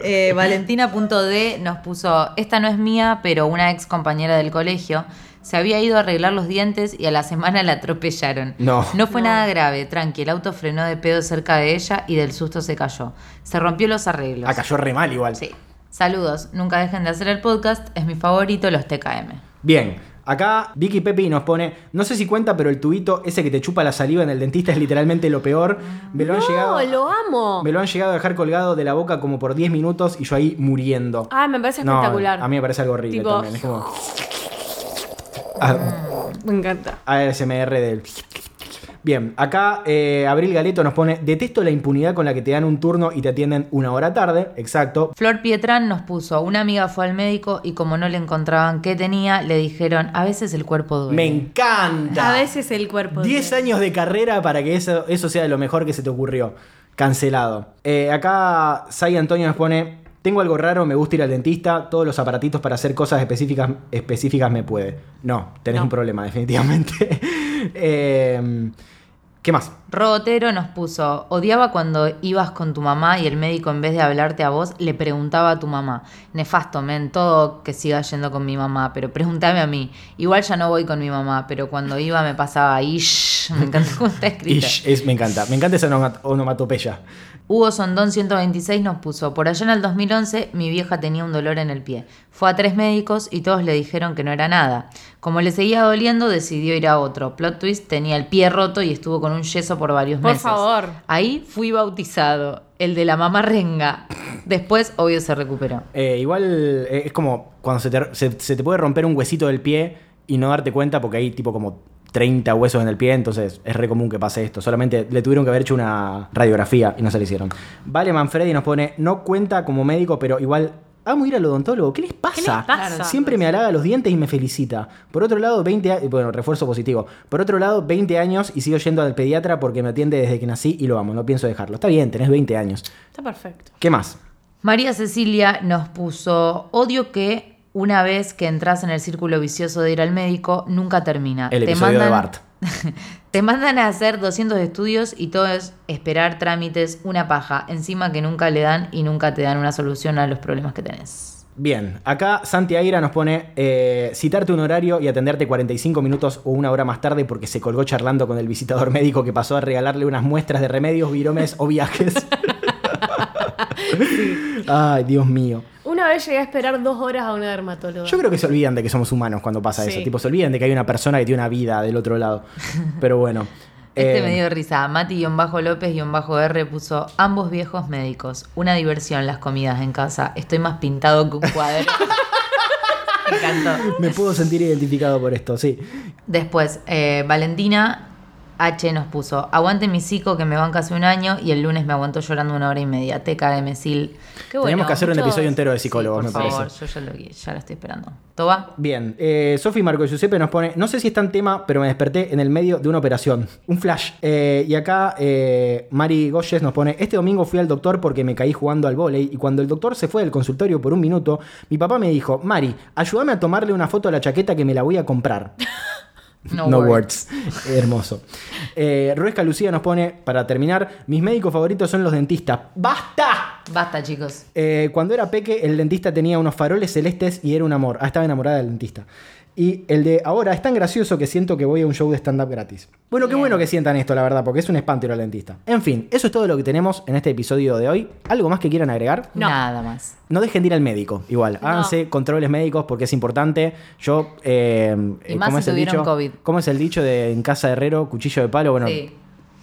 eh, Valentina.d nos puso, esta no es mía, pero una ex compañera del colegio Se había ido a arreglar los dientes y a la semana la atropellaron. No. No fue nada grave, tranqui. El auto frenó de pedo cerca de ella y del susto se cayó. Se rompió los arreglos. Ah, cayó re mal igual. Sí. Saludos. Nunca dejen de hacer el podcast. Es mi favorito, los TKM. Bien, acá Vicky Pepi nos pone, no sé si cuenta, pero el tubito ese que te chupa la saliva en el dentista es literalmente lo peor. Me lo han No, llegado. lo amo. Me lo han llegado a dejar colgado de la boca como por 10 minutos y yo ahí muriendo. Ay, me parece No, espectacular. a mí me parece algo horrible Tipo- también. Es como. Ah, Me encanta. ASMR del. Bien, acá eh, Abril Galeto nos pone: Detesto la impunidad con la que te dan un turno y te atienden una hora tarde. Exacto. Flor Pietrán nos puso, una amiga fue al médico y como no le encontraban qué tenía, le dijeron, a veces el cuerpo duele. Me encanta. A veces el cuerpo. 10 duele. años de carrera para que eso, eso sea lo mejor que se te ocurrió. Cancelado. Eh, acá Sai Antonio nos pone: Tengo algo raro, me gusta ir al dentista. Todos los aparatitos para hacer cosas específicas, específicas me puede. No, tenés No. un problema, definitivamente. Eh, ¿Qué más? Robotero nos puso, odiaba cuando ibas con tu mamá y el médico en vez de hablarte a vos le preguntaba a tu mamá. Nefasto, men, todo que siga yendo con mi mamá, pero pregúntame a mí. Igual ya no voy con mi mamá, pero cuando iba me pasaba ish. Me encanta cómo está escrito. Ish, es, me encanta. Me encanta esa onoma- onomatopeya. Hugo Sondón 126 nos puso, por allá en el 2011 mi vieja tenía un dolor en el pie. Fue a tres médicos y todos le dijeron que no era nada. Como le seguía doliendo, decidió ir a otro. Plot twist, tenía el pie roto y estuvo con un yeso por varios Por meses. favor. Ahí fui bautizado, el de la mamá renga. Después, obvio, se recuperó. Eh, igual eh, es como cuando se te, se- se te puede romper un huesito del pie y no darte cuenta porque hay tipo como 30 huesos en el pie, entonces es re común que pase esto. Solamente le tuvieron que haber hecho una radiografía y no se le hicieron. Vale Manfredi nos pone, no cuenta como médico, pero igual... Amo ir al odontólogo. ¿Qué les pasa? les pasa? Siempre me halaga los dientes y me felicita. Por otro lado, 20 años. Bueno, refuerzo positivo. Por otro lado, 20 años y sigo yendo al pediatra porque me atiende desde que nací y lo amo. No pienso dejarlo. Está bien, tenés 20 años. Está perfecto. ¿Qué más? María Cecilia nos puso, odio que una vez que entras en el círculo vicioso de ir al médico, nunca termina. El episodio de Bart. te mandan a hacer 200 estudios y todo es esperar trámites, una paja, encima que nunca le dan y nunca te dan una solución a los problemas que tenés. Bien, acá Santi Aira nos pone eh, citarte un horario y atenderte 45 minutos o una hora más tarde porque se colgó charlando con el visitador médico que pasó a regalarle unas muestras de remedios, viromes o viajes. Ay, Dios mío. Una vez llegué a esperar dos horas a una dermatóloga. Yo creo que se olvidan de que somos humanos cuando pasa Sí. eso. Tipo, se olvidan de que hay una persona que tiene una vida del otro lado. Pero bueno. Este Eh, me dio risa. Mati-López-R puso ambos viejos médicos. Una diversión las comidas en casa. Estoy más pintado que un cuadro. me encantó. me puedo sentir identificado por esto, sí. Después, eh, Valentina H nos puso, aguante mi psico que me banca hace un año y el lunes me aguantó llorando una hora y media. Teca de Mesil. Qué bueno. Tenemos que hacer un episodio entero de Sí, psicólogos, por me favor, parece. yo ya lo, ya lo estoy esperando. ¿Toba? Bien, eh, Sofi Marco Giuseppe nos pone, no sé si está en tema, pero me desperté en el medio de una operación, un flash. Eh, y acá eh, Mari Goyes nos pone, este domingo fui al doctor porque me caí jugando al vóley y cuando el doctor se fue del consultorio por un minuto, mi papá me dijo, Mari, ayúdame a tomarle una foto a la chaqueta que me la voy a comprar. No, No, words. words. Hermoso. Eh, Ruesca Lucía nos pone, para terminar, mis médicos favoritos son los dentistas. ¡Basta! Basta, chicos. Eh, cuando era peque, el dentista tenía unos faroles celestes y era un amor. Ah, estaba enamorada del dentista. Y el de ahora es tan gracioso que siento que voy a un show de stand-up gratis. Bueno, qué bueno que sientan esto, la verdad, porque es un espanto ir al dentista. En fin, eso es todo lo que tenemos en este episodio de hoy. ¿Algo más que quieran agregar? No. Nada más. No dejen de ir al médico, igual. No. Háganse controles médicos porque es importante. Yo. Eh, Y eh, más ¿cómo si es el tuvieron dicho? COVID. ¿Cómo es el dicho de en casa de herrero, cuchillo de palo? Bueno, Sí.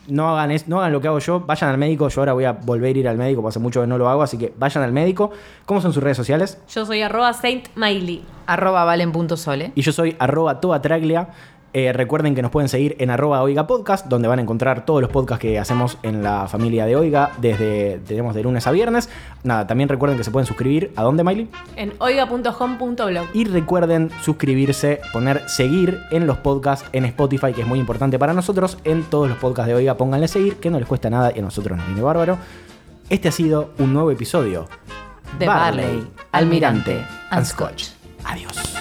No hagan, es- no hagan lo que hago yo, vayan al médico. Yo ahora voy a volver a ir al médico, porque hace mucho que no lo hago, así que vayan al médico. ¿Cómo son sus redes sociales? Yo soy arroba Saint Miley. Arroba valen.sole. Y yo soy arroba toatraglia. Eh, recuerden que nos pueden seguir en arroba Oiga Podcast, donde van a encontrar todos los podcasts que hacemos en la familia de Oiga, desde tenemos de lunes a viernes. Nada, también recuerden que se pueden suscribir. ¿A dónde, Miley? En oiga.home.blog. Y recuerden suscribirse, poner seguir en los podcasts en Spotify, que es muy importante para nosotros. En todos los podcasts de Oiga, pónganle seguir, que no les cuesta nada y a nosotros nos viene bárbaro. Este ha sido un nuevo episodio De Barley, Almirante and Scotch. Adiós.